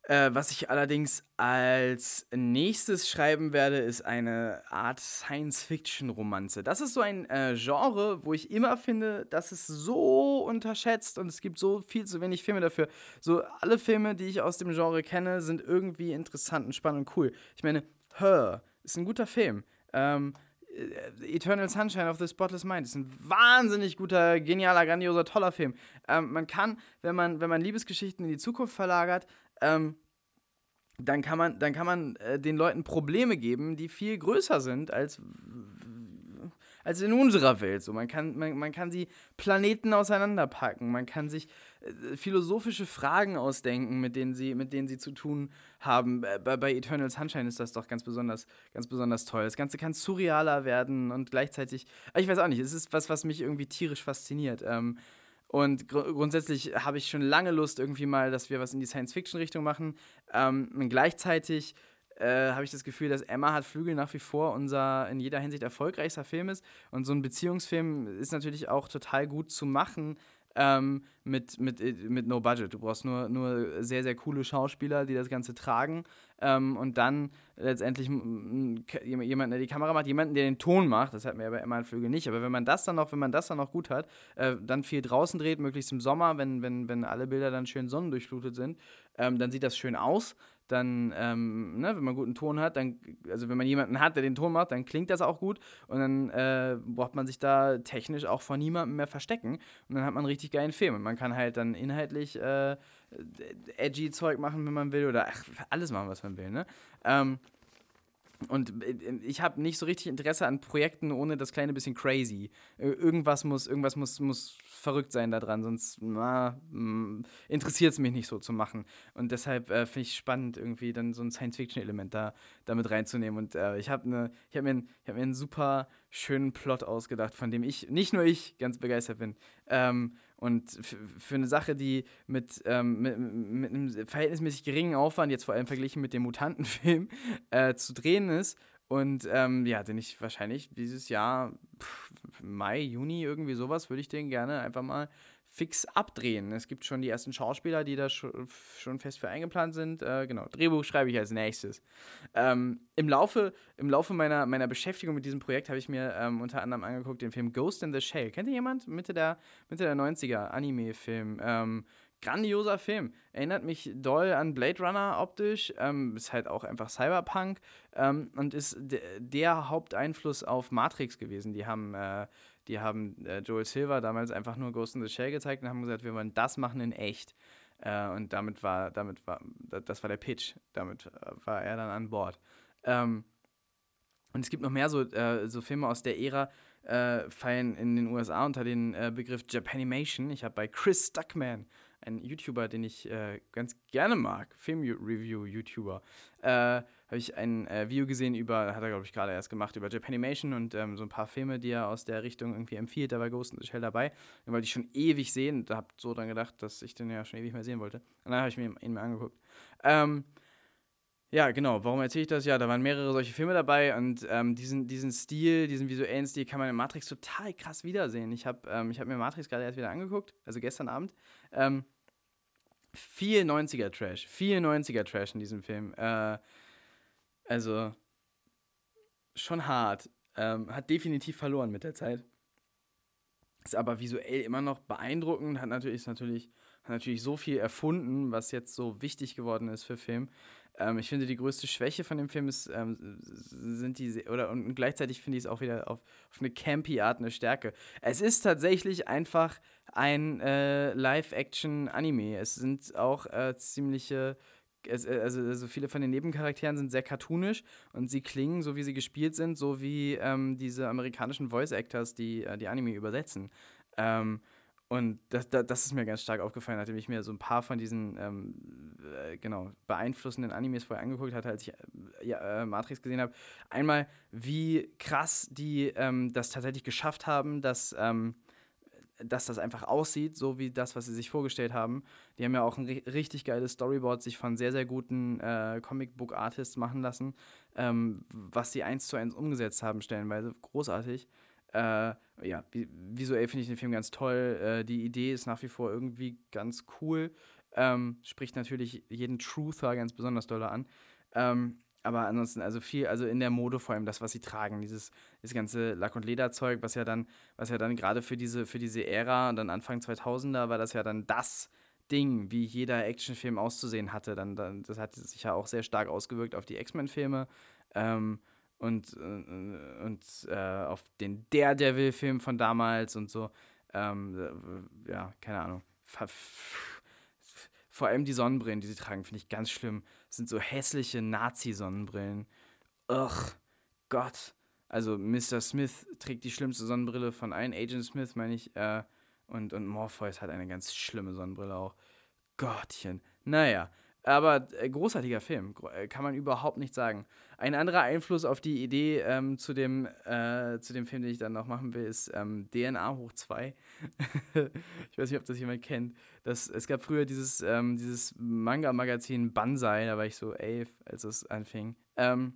Äh, was ich allerdings als nächstes schreiben werde, ist eine Art Science-Fiction-Romanze. Das ist so ein äh, Genre, wo ich immer finde, das ist so unterschätzt und es gibt so viel zu wenig Filme dafür. So alle Filme, die ich aus dem Genre kenne, sind irgendwie interessant und spannend und cool. Ich meine, Her ist ein guter Film. Ähm, äh, Eternal Sunshine of the Spotless Mind ist ein wahnsinnig guter, genialer, grandioser, toller Film. Ähm, man kann, wenn man, wenn man Liebesgeschichten in die Zukunft verlagert, ähm, dann kann man, dann kann man äh, den Leuten Probleme geben, die viel größer sind als, als in unserer Welt. So, man, kann, man, man kann sie Planeten auseinanderpacken, man kann sich äh, philosophische Fragen ausdenken, mit denen sie, mit denen sie zu tun haben. Äh, bei, bei Eternal Sunshine ist das doch ganz besonders, ganz besonders toll. Das Ganze kann surrealer werden und gleichzeitig, ich weiß auch nicht, es ist was, was mich irgendwie tierisch fasziniert. Ähm, und gr grundsätzlich habe ich schon lange Lust, irgendwie mal, dass wir was in die Science-Fiction-Richtung machen. Ähm, und gleichzeitig äh, habe ich das Gefühl, dass Emma hat Flügel nach wie vor unser in jeder Hinsicht erfolgreichster Film ist. Und so ein Beziehungsfilm ist natürlich auch total gut zu machen, ähm, mit, mit, äh, mit No Budget. Du brauchst nur, nur sehr, sehr coole Schauspieler, die das Ganze tragen. Ähm, und dann letztendlich jemanden, der die Kamera macht, jemanden, der den Ton macht. Das hatten wir ja bei Emma Flügel nicht. Aber wenn man das dann noch, wenn man das dann noch gut hat, äh, dann viel draußen dreht, möglichst im Sommer, wenn, wenn, wenn alle Bilder dann schön sonnendurchflutet sind, ähm, dann sieht das schön aus dann, ähm, ne, wenn man guten Ton hat, dann, also wenn man jemanden hat, der den Ton macht, dann klingt das auch gut. Und dann äh, braucht man sich da technisch auch vor niemandem mehr verstecken. Und dann hat man einen richtig geilen Film. Und man kann halt dann inhaltlich äh, edgy Zeug machen, wenn man will oder ach, alles machen, was man will, ne? Ähm, und äh, ich habe nicht so richtig Interesse an Projekten ohne das kleine bisschen crazy. Irgendwas muss, irgendwas muss, muss verrückt sein daran, sonst mm, interessiert es mich nicht so zu machen. Und deshalb äh, finde ich spannend, irgendwie dann so ein Science-Fiction-Element da damit reinzunehmen. Und äh, ich habe ne, hab mir, hab mir einen super schönen Plot ausgedacht, von dem ich, nicht nur ich, ganz begeistert bin. Ähm, und für eine Sache, die mit, ähm, mit, mit, einem verhältnismäßig geringen Aufwand, jetzt vor allem verglichen mit dem Mutantenfilm, äh, zu drehen ist. Und ähm, ja, den ich wahrscheinlich dieses Jahr, pff, Mai, Juni, irgendwie sowas, würde ich den gerne einfach mal fix abdrehen. Es gibt schon die ersten Schauspieler, die da schon, fest für eingeplant sind. Äh, genau, Drehbuch schreibe ich als nächstes. Ähm, im, Laufe, Im Laufe meiner, meiner Beschäftigung mit diesem Projekt habe ich mir ähm, unter anderem angeguckt den Film Ghost in the Shell. Kennt ihr jemand? Mitte der, Mitte der 90er, Anime-Film. Ähm, grandioser Film. Erinnert mich doll an Blade Runner optisch. Ähm, ist halt auch einfach Cyberpunk ähm, und ist der Haupteinfluss auf Matrix gewesen. Die haben äh, die haben äh, Joel Silver damals einfach nur Ghost in the Shell gezeigt und haben gesagt, wir wollen das machen in echt. Äh, und damit war, damit war, das war der Pitch. Damit äh, war er dann an Bord. Ähm, und es gibt noch mehr so, äh, so Filme aus der Ära, äh, fallen in den USA unter den äh, Begriff Japanimation. Ich habe bei Chris Stuckman, ein YouTuber, den ich äh, ganz gerne mag, Film-Review-YouTuber, äh, habe ich ein äh, Video gesehen über, hat er glaube ich gerade erst gemacht, über Japanimation und ähm, so ein paar Filme, die er aus der Richtung irgendwie empfiehlt. Da war Ghost in the Shell dabei. Den wollte ich schon ewig sehen. Da habe so dann gedacht, dass ich den ja schon ewig mehr sehen wollte. Und dann habe ich mir ihn mal angeguckt. Ähm, ja, genau. Warum erzähle ich das? Ja, da waren mehrere solche Filme dabei und ähm, diesen, diesen Stil, diesen visuellen Stil kann man in Matrix total krass wiedersehen. Ich habe ähm, hab mir Matrix gerade erst wieder angeguckt, also gestern Abend. Ähm, viel 90er-Trash, viel 90er-Trash in diesem Film. Äh, also schon hart. Ähm, hat definitiv verloren mit der Zeit. Ist aber visuell immer noch beeindruckend, hat natürlich, natürlich, hat natürlich so viel erfunden, was jetzt so wichtig geworden ist für Film. Ähm, ich finde, die größte Schwäche von dem Film ist, ähm, sind die, oder und gleichzeitig finde ich es auch wieder auf, auf, eine campy Art eine Stärke. Es ist tatsächlich einfach ein äh, Live-Action-Anime. Es sind auch äh, ziemliche es, äh, also, also, viele von den Nebencharakteren sind sehr cartoonisch und sie klingen, so wie sie gespielt sind, so wie ähm, diese amerikanischen Voice-Actors, die äh, die Anime übersetzen. Ähm, und das, das, das, ist mir ganz stark aufgefallen, nachdem ich mir so ein paar von diesen ähm, äh, genau, beeinflussenden Animes vorher angeguckt hatte, als ich äh, ja, äh, Matrix gesehen habe. Einmal, wie krass die ähm, das tatsächlich geschafft haben, dass, ähm, dass das einfach aussieht, so wie das, was sie sich vorgestellt haben. Die haben ja auch ein richtig geiles Storyboard sich von sehr, sehr guten äh, Comicbook-Artists machen lassen, ähm, was sie eins zu eins umgesetzt haben, stellenweise. Großartig. Äh, ja, visuell finde ich den Film ganz toll. Äh, die Idee ist nach wie vor irgendwie ganz cool. Ähm, spricht natürlich jeden Truther ganz besonders doll an. Ähm, aber ansonsten, also viel, also in der Mode vor allem das, was sie tragen, dieses, dieses ganze Lack- und Lederzeug, was ja dann, was ja dann gerade für diese, für diese Ära und dann Anfang 2000er war das ja dann das Ding, wie jeder Actionfilm auszusehen hatte. Dann, dann, das hat sich ja auch sehr stark ausgewirkt auf die X-Men-Filme. Ähm, und, äh, und äh, auf den Daredevil-Film von damals und so. Ähm, äh, ja, keine Ahnung. Vor allem die Sonnenbrillen, die sie tragen, finde ich ganz schlimm. Das sind so hässliche Nazi-Sonnenbrillen. Ugh, Gott. Also Mr. Smith trägt die schlimmste Sonnenbrille von allen. Agent Smith, meine ich. Äh, und, und Morpheus hat eine ganz schlimme Sonnenbrille auch. Gottchen. Naja, aber äh, großartiger Film, äh, kann man überhaupt nicht sagen. Ein anderer Einfluss auf die Idee ähm, zu, dem, äh, zu dem Film, den ich dann noch machen will, ist ähm, DNA hoch 2. ich weiß nicht, ob das jemand kennt. Das, es gab früher dieses, ähm, dieses Manga-Magazin Banzai, da war ich so elf, als es anfing. Ähm,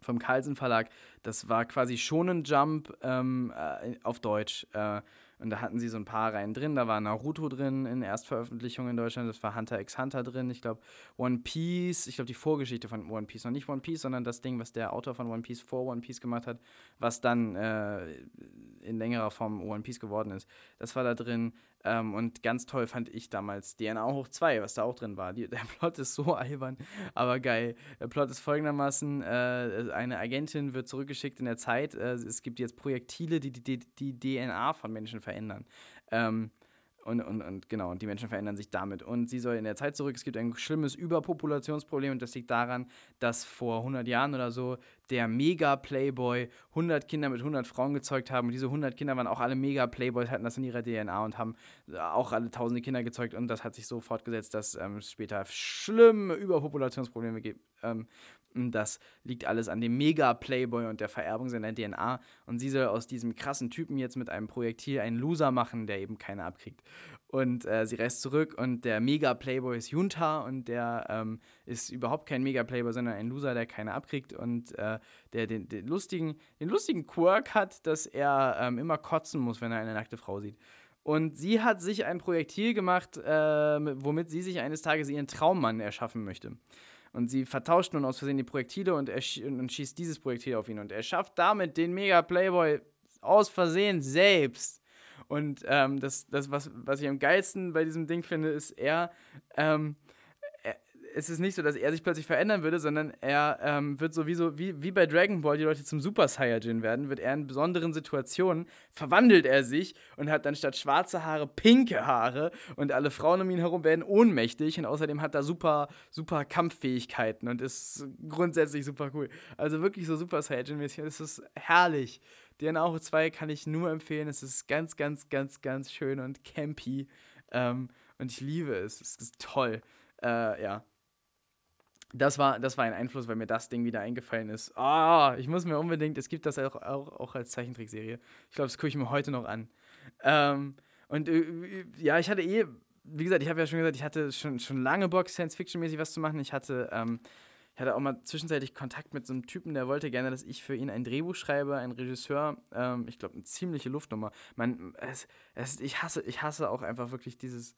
vom Carlsen Verlag. Das war quasi Shonen Jump ähm, äh, auf Deutsch. Äh, und da hatten sie so ein paar Reihen drin. Da war Naruto drin in Erstveröffentlichung in Deutschland. Das war Hunter x Hunter drin. Ich glaube, One Piece. Ich glaube, die Vorgeschichte von One Piece. Noch nicht One Piece, sondern das Ding, was der Autor von One Piece vor One Piece gemacht hat, was dann äh, in längerer Form One Piece geworden ist. Das war da drin. Ähm, und ganz toll fand ich damals DNA hoch 2, was da auch drin war. Die, der Plot ist so albern, aber geil. Der Plot ist folgendermaßen: äh, Eine Agentin wird zurückgeschickt in der Zeit. Äh, es gibt jetzt Projektile, die die, die die DNA von Menschen verändern. Ähm, und, und, und genau, und die Menschen verändern sich damit. Und sie soll in der Zeit zurück. Es gibt ein schlimmes Überpopulationsproblem und das liegt daran, dass vor 100 Jahren oder so der Mega-Playboy 100 Kinder mit 100 Frauen gezeugt haben. Und diese 100 Kinder waren auch alle Mega-Playboys, hatten das in ihrer DNA und haben auch alle tausende Kinder gezeugt. Und das hat sich so fortgesetzt, dass ähm, es später schlimme Überpopulationsprobleme gibt. Ähm, das liegt alles an dem Mega-Playboy und der Vererbung seiner DNA. Und sie soll aus diesem krassen Typen jetzt mit einem Projektil einen Loser machen, der eben keine abkriegt. Und äh, sie reist zurück und der Mega-Playboy ist Junta und der ähm, ist überhaupt kein Mega-Playboy, sondern ein Loser, der keine abkriegt und äh, der den, den, lustigen, den lustigen Quirk hat, dass er ähm, immer kotzen muss, wenn er eine nackte Frau sieht. Und sie hat sich ein Projektil gemacht, äh, womit sie sich eines Tages ihren Traummann erschaffen möchte. Und sie vertauscht nun aus Versehen die Projektile und, er sch und schießt dieses Projektil auf ihn. Und er schafft damit den Mega-Playboy aus Versehen selbst. Und ähm, das, das was, was ich am geilsten bei diesem Ding finde, ist, er ähm, es ist nicht so, dass er sich plötzlich verändern würde, sondern er ähm, wird sowieso, wie, wie bei Dragon Ball, die Leute zum Super Saiyajin werden, wird er in besonderen Situationen, verwandelt er sich und hat dann statt schwarze Haare pinke Haare und alle Frauen um ihn herum werden ohnmächtig und außerdem hat er super, super Kampffähigkeiten und ist grundsätzlich super cool. Also wirklich so Super Saiyajin-mäßig, das ist herrlich. DNA 2 kann ich nur empfehlen. Es ist ganz, ganz, ganz, ganz schön und campy. Ähm, und ich liebe es. Es ist toll. Äh, ja. Das war, das war ein Einfluss, weil mir das Ding wieder eingefallen ist. Ah, ich muss mir unbedingt, es gibt das auch, auch, auch als Zeichentrickserie. Ich glaube, das gucke ich mir heute noch an. Ähm, und äh, ja, ich hatte eh, wie gesagt, ich habe ja schon gesagt, ich hatte schon, schon lange Bock, Science-Fiction-mäßig was zu machen. Ich hatte, ähm, ich hatte auch mal zwischenzeitlich Kontakt mit so einem Typen, der wollte gerne, dass ich für ihn ein Drehbuch schreibe, ein Regisseur. Ähm, ich glaube, eine ziemliche Luftnummer. Man, es, es, ich, hasse, ich hasse auch einfach wirklich dieses,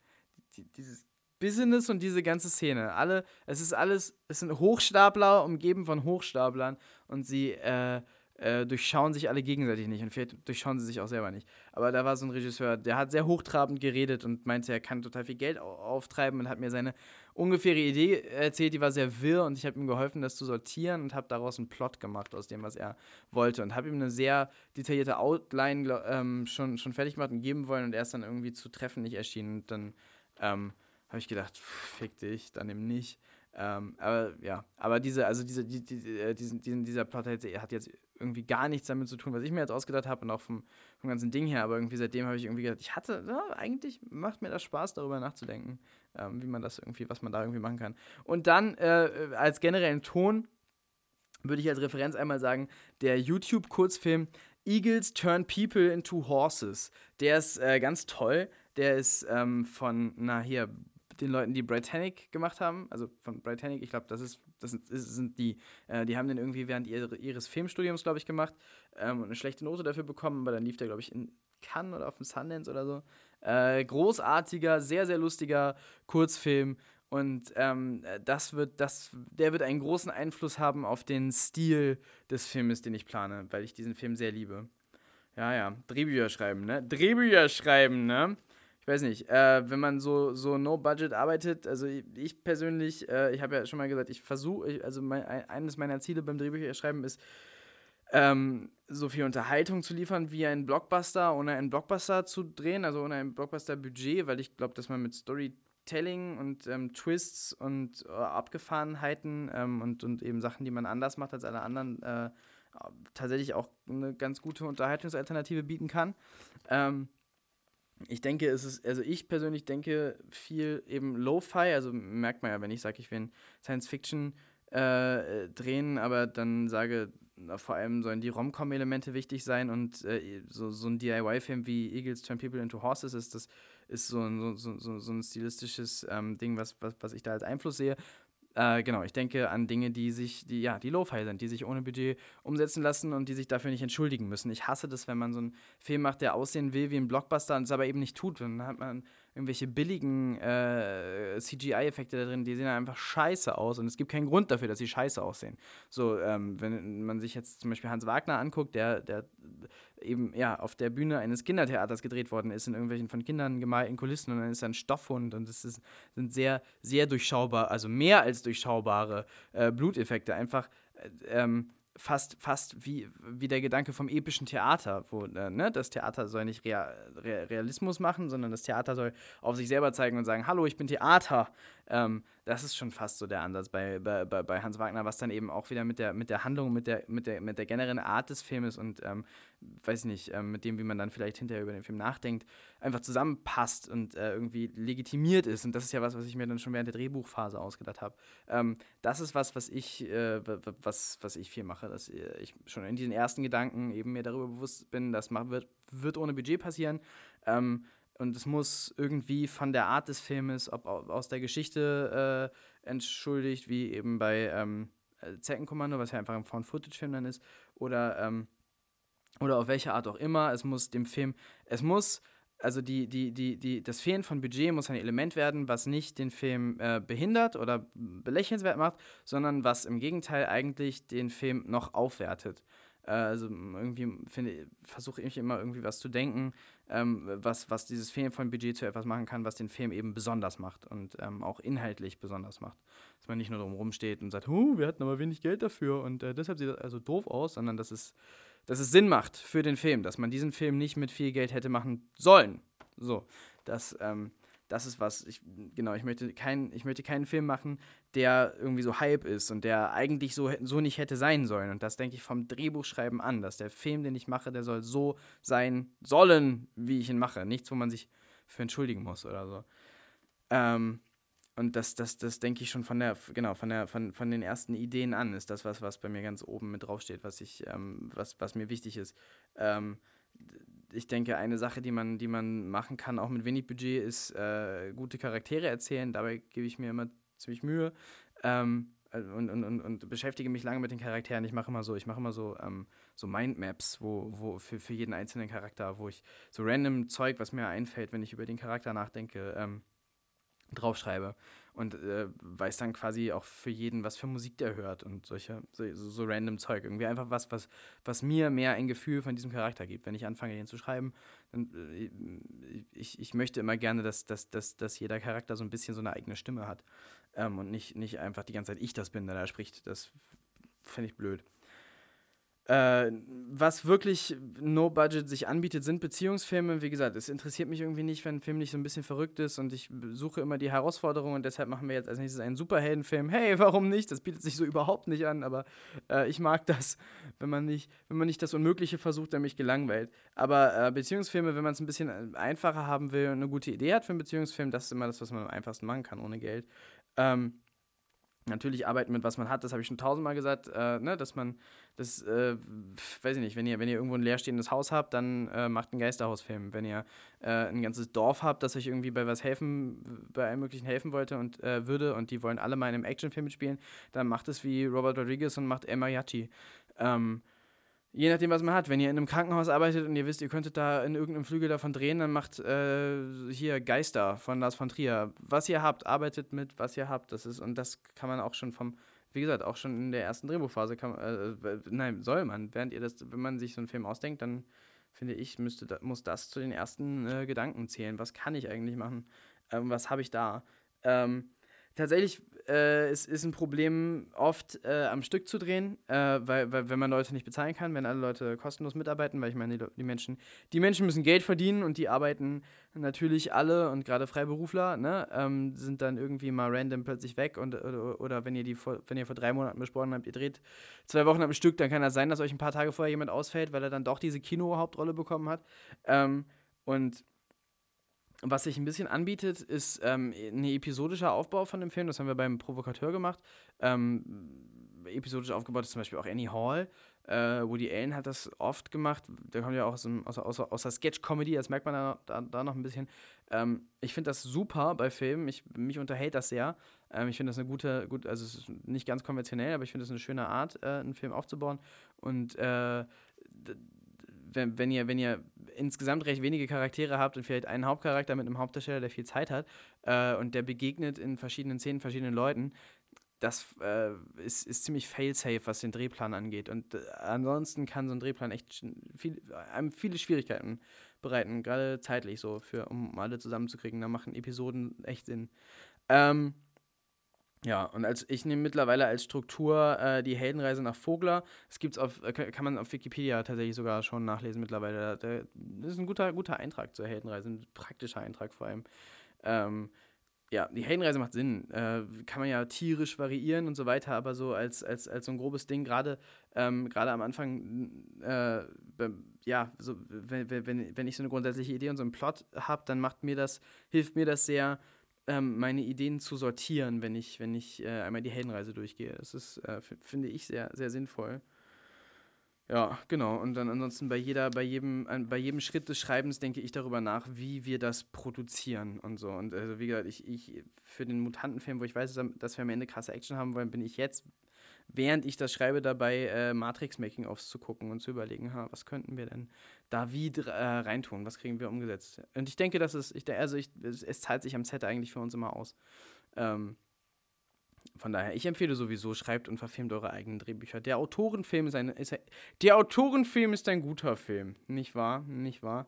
die, dieses Business und diese ganze Szene. Alle, es ist alles, es sind Hochstapler umgeben von Hochstaplern und sie äh, äh, durchschauen sich alle gegenseitig nicht und vielleicht durchschauen sie sich auch selber nicht. Aber da war so ein Regisseur, der hat sehr hochtrabend geredet und meinte, er kann total viel Geld auftreiben und hat mir seine ungefähre Idee erzählt, die war sehr wirr und ich habe ihm geholfen, das zu sortieren und habe daraus einen Plot gemacht aus dem, was er wollte und habe ihm eine sehr detaillierte Outline ähm, schon, schon fertig gemacht und geben wollen und er ist dann irgendwie zu treffen nicht erschienen und dann ähm, habe ich gedacht, fick dich, dann eben nicht. Ähm, aber ja, aber diese, also diese, die, die, äh, diesen, diesen, dieser Plot hat jetzt irgendwie gar nichts damit zu tun, was ich mir jetzt ausgedacht habe und auch vom, vom ganzen Ding her. Aber irgendwie seitdem habe ich irgendwie gedacht, ich hatte, ja, eigentlich macht mir das Spaß, darüber nachzudenken, ähm, wie man das irgendwie, was man da irgendwie machen kann. Und dann äh, als generellen Ton würde ich als Referenz einmal sagen, der YouTube-Kurzfilm Eagles Turn People into Horses. Der ist äh, ganz toll. Der ist ähm, von, na hier, den Leuten, die Britannic gemacht haben, also von Britannic, ich glaube, das ist, das sind, die, äh, die haben den irgendwie während ihre, ihres Filmstudiums, glaube ich, gemacht ähm, und eine schlechte Note dafür bekommen, aber dann lief der, glaube ich, in Cannes oder auf dem Sundance oder so. Äh, großartiger, sehr, sehr lustiger Kurzfilm und ähm, das wird, das, der wird einen großen Einfluss haben auf den Stil des Filmes, den ich plane, weil ich diesen Film sehr liebe. Ja, ja, Drehbücher schreiben, ne? Drehbücher schreiben, ne? Ich weiß nicht, äh, wenn man so, so No-Budget arbeitet, also ich, ich persönlich, äh, ich habe ja schon mal gesagt, ich versuche, also mein, eines meiner Ziele beim Drehbücherschreiben ist, ähm, so viel Unterhaltung zu liefern wie ein Blockbuster, ohne einen Blockbuster zu drehen, also ohne ein Blockbuster-Budget, weil ich glaube, dass man mit Storytelling und ähm, Twists und äh, Abgefahrenheiten ähm, und, und eben Sachen, die man anders macht als alle anderen, äh, tatsächlich auch eine ganz gute Unterhaltungsalternative bieten kann. Ähm, ich denke, es ist, also ich persönlich denke viel eben Lo-Fi, also merkt man ja, wenn ich sage, ich will Science Fiction äh, drehen, aber dann sage, na, vor allem sollen die Rom-Com-Elemente wichtig sein und äh, so, so ein DIY-Film wie Eagles Turn People into Horses ist das ist so, ein, so, so, so ein stilistisches ähm, Ding, was, was, was ich da als Einfluss sehe. Äh, genau, ich denke an Dinge, die sich, die, ja, die Lo-Fi sind, die sich ohne Budget umsetzen lassen und die sich dafür nicht entschuldigen müssen. Ich hasse das, wenn man so einen Film macht, der aussehen will wie ein Blockbuster und es aber eben nicht tut. Dann hat man irgendwelche billigen äh, CGI-Effekte da drin, die sehen einfach scheiße aus und es gibt keinen Grund dafür, dass sie scheiße aussehen. So, ähm, wenn man sich jetzt zum Beispiel Hans Wagner anguckt, der, der eben ja auf der Bühne eines Kindertheaters gedreht worden ist, in irgendwelchen von Kindern gemalten Kulissen und dann ist da ein Stoffhund und das ist, sind sehr, sehr durchschaubar, also mehr als durchschaubare äh, Bluteffekte. Einfach äh, ähm, fast, fast wie, wie der Gedanke vom epischen Theater, wo äh, ne, das Theater soll nicht Real, Realismus machen, sondern das Theater soll auf sich selber zeigen und sagen, hallo, ich bin Theater. Ähm, das ist schon fast so der Ansatz bei, bei, bei Hans Wagner, was dann eben auch wieder mit der, mit der Handlung, mit der, mit, der, mit der generellen Art des Filmes und ähm, weiß nicht, ähm, mit dem, wie man dann vielleicht hinterher über den Film nachdenkt, einfach zusammenpasst und äh, irgendwie legitimiert ist. Und das ist ja was, was ich mir dann schon während der Drehbuchphase ausgedacht habe. Ähm, das ist was, was ich, äh, was, was ich viel mache, dass ich schon in diesen ersten Gedanken eben mir darüber bewusst bin, das wird, wird ohne Budget passieren. Ähm, und es muss irgendwie von der Art des Filmes, ob aus der Geschichte äh, entschuldigt, wie eben bei ähm, äh, Zeckenkommando, was ja einfach ein Found-Footage-Film dann ist, oder, ähm, oder auf welche Art auch immer. Es muss dem Film, es muss, also die, die, die, die, das Fehlen von Budget muss ein Element werden, was nicht den Film äh, behindert oder belächelnswert macht, sondern was im Gegenteil eigentlich den Film noch aufwertet. Äh, also irgendwie versuche ich immer irgendwie was zu denken, ähm, was, was dieses Fehlen von Budget zu etwas machen kann, was den Film eben besonders macht und ähm, auch inhaltlich besonders macht. Dass man nicht nur drum steht und sagt, huh, wir hatten aber wenig Geld dafür und äh, deshalb sieht das also doof aus, sondern dass es, dass es Sinn macht für den Film, dass man diesen Film nicht mit viel Geld hätte machen sollen. So, das, ähm, das ist was, ich, genau, ich möchte, kein, ich möchte keinen Film machen, der irgendwie so Hype ist und der eigentlich so, so nicht hätte sein sollen. Und das denke ich vom Drehbuchschreiben an, dass der Film, den ich mache, der soll so sein sollen, wie ich ihn mache. Nichts, wo man sich für entschuldigen muss oder so. Ähm, und das, das, das denke ich schon von der, genau, von der, von, von den ersten Ideen an, ist das was, was bei mir ganz oben mit draufsteht, was ich, ähm, was, was mir wichtig ist. Ähm, ich denke, eine Sache, die man, die man machen kann, auch mit wenig Budget, ist äh, gute Charaktere erzählen. Dabei gebe ich mir immer ziemlich Mühe. Ähm, und, und, und, und, beschäftige mich lange mit den Charakteren. Ich mache immer so, ich mache immer so, ähm, so Mindmaps, wo, wo für, für jeden einzelnen Charakter, wo ich so random Zeug, was mir einfällt, wenn ich über den Charakter nachdenke, ähm, draufschreibe und äh, weiß dann quasi auch für jeden, was für Musik der hört und solche so, so, random Zeug. Irgendwie einfach was, was, was mir mehr ein Gefühl von diesem Charakter gibt. Wenn ich anfange, den zu schreiben, dann äh, ich, ich möchte immer gerne, dass, dass, dass, dass jeder Charakter so ein bisschen so eine eigene Stimme hat ähm, und nicht, nicht einfach die ganze Zeit ich das bin, der da spricht. Das fände ich blöd. Äh, was wirklich No Budget sich anbietet, sind Beziehungsfilme. Wie gesagt, es interessiert mich irgendwie nicht, wenn ein Film nicht so ein bisschen verrückt ist und ich suche immer die Herausforderung und deshalb machen wir jetzt als nächstes einen Superheldenfilm. Hey, warum nicht? Das bietet sich so überhaupt nicht an, aber äh, ich mag das, wenn man nicht, wenn man nicht das Unmögliche versucht, dann mich gelangweilt. Aber äh, Beziehungsfilme, wenn man es ein bisschen einfacher haben will und eine gute Idee hat für einen Beziehungsfilm, das ist immer das, was man am einfachsten machen kann ohne Geld. Ähm, natürlich arbeiten mit was man hat, das habe ich schon tausendmal gesagt, äh, ne, dass man das, äh, weiß ich nicht, wenn ihr, wenn ihr irgendwo ein leerstehendes Haus habt, dann äh, macht einen Geisterhausfilm. Wenn ihr äh, ein ganzes Dorf habt, das euch irgendwie bei was helfen, bei allem möglichen helfen wollte und äh, würde und die wollen alle mal in einem Actionfilm mitspielen, dann macht es wie Robert Rodriguez und macht El Mariachi. Ähm, je nachdem, was man hat. Wenn ihr in einem Krankenhaus arbeitet und ihr wisst, ihr könntet da in irgendeinem Flügel davon drehen, dann macht äh, hier Geister von Lars von Trier. Was ihr habt, arbeitet mit, was ihr habt. Das ist, und das kann man auch schon vom, wie gesagt, auch schon in der ersten Drehbuchphase kann man, äh, nein, soll man. Während ihr das, wenn man sich so einen Film ausdenkt, dann finde ich, müsste, muss das zu den ersten äh, Gedanken zählen. Was kann ich eigentlich machen? Ähm, was habe ich da? Ähm, tatsächlich äh, es ist ein Problem, oft äh, am Stück zu drehen, äh, weil, weil, wenn man Leute nicht bezahlen kann, wenn alle Leute kostenlos mitarbeiten, weil ich meine, die, die, Menschen, die Menschen müssen Geld verdienen und die arbeiten natürlich alle und gerade Freiberufler, ne, ähm, sind dann irgendwie mal random plötzlich weg und oder, oder, wenn ihr die vor, wenn ihr vor drei Monaten besprochen habt, ihr dreht zwei Wochen am Stück, dann kann das sein, dass euch ein paar Tage vorher jemand ausfällt, weil er dann doch diese Kino-Hauptrolle bekommen hat. Ähm, und was sich ein bisschen anbietet, ist ähm, ein episodischer Aufbau von dem Film. Das haben wir beim Provokateur gemacht. Ähm, episodisch aufgebaut ist zum Beispiel auch Annie Hall. Äh, Woody Allen hat das oft gemacht. Der kommt ja auch aus, aus, aus, aus der Sketch-Comedy, das merkt man da, da, da noch ein bisschen. Ähm, ich finde das super bei Filmen. Ich, mich unterhält das sehr. Ähm, ich finde das eine gute, gut, also es ist nicht ganz konventionell, aber ich finde das eine schöne Art, äh, einen Film aufzubauen. Und äh, wenn, wenn, ihr, wenn ihr insgesamt recht wenige Charaktere habt und vielleicht einen Hauptcharakter mit einem Hauptdarsteller, der viel Zeit hat äh, und der begegnet in verschiedenen Szenen verschiedenen Leuten, das äh, ist, ist ziemlich fail-safe, was den Drehplan angeht. Und äh, ansonsten kann so ein Drehplan echt viel, einem viele Schwierigkeiten bereiten, gerade zeitlich so, für, um alle zusammenzukriegen. Da machen Episoden echt Sinn. Ähm, ja, und als ich nehme mittlerweile als Struktur äh, die Heldenreise nach Vogler. Es gibt's auf, äh, kann man auf Wikipedia tatsächlich sogar schon nachlesen mittlerweile. Das ist ein guter, guter Eintrag zur Heldenreise, ein praktischer Eintrag vor allem. Ähm, ja, die Heldenreise macht Sinn. Äh, kann man ja tierisch variieren und so weiter, aber so als, als, als so ein grobes Ding, gerade ähm, am Anfang, äh, ja, so, wenn, wenn, wenn ich so eine grundsätzliche Idee und so einen Plot habe, dann macht mir das, hilft mir das sehr, ähm, meine Ideen zu sortieren, wenn ich, wenn ich äh, einmal die Heldenreise durchgehe. Das ist, äh, finde ich, sehr, sehr sinnvoll. Ja, genau. Und dann ansonsten bei jeder, bei jedem, bei jedem Schritt des Schreibens denke ich darüber nach, wie wir das produzieren und so. Und also wie gesagt, ich, ich für den Mutantenfilm, wo ich weiß, dass wir am Ende krasse Action haben wollen, bin ich jetzt während ich das schreibe, dabei äh, Matrix-Making-Offs zu gucken und zu überlegen, ha, was könnten wir denn da wie äh, reintun, was kriegen wir umgesetzt. Und ich denke, dass es, ich, also ich, es, es zahlt sich am Set eigentlich für uns immer aus. Ähm, von daher, ich empfehle sowieso, schreibt und verfilmt eure eigenen Drehbücher. Der Autorenfilm ist ein, ist ein, der Autorenfilm ist ein guter Film, nicht wahr? Nicht wahr?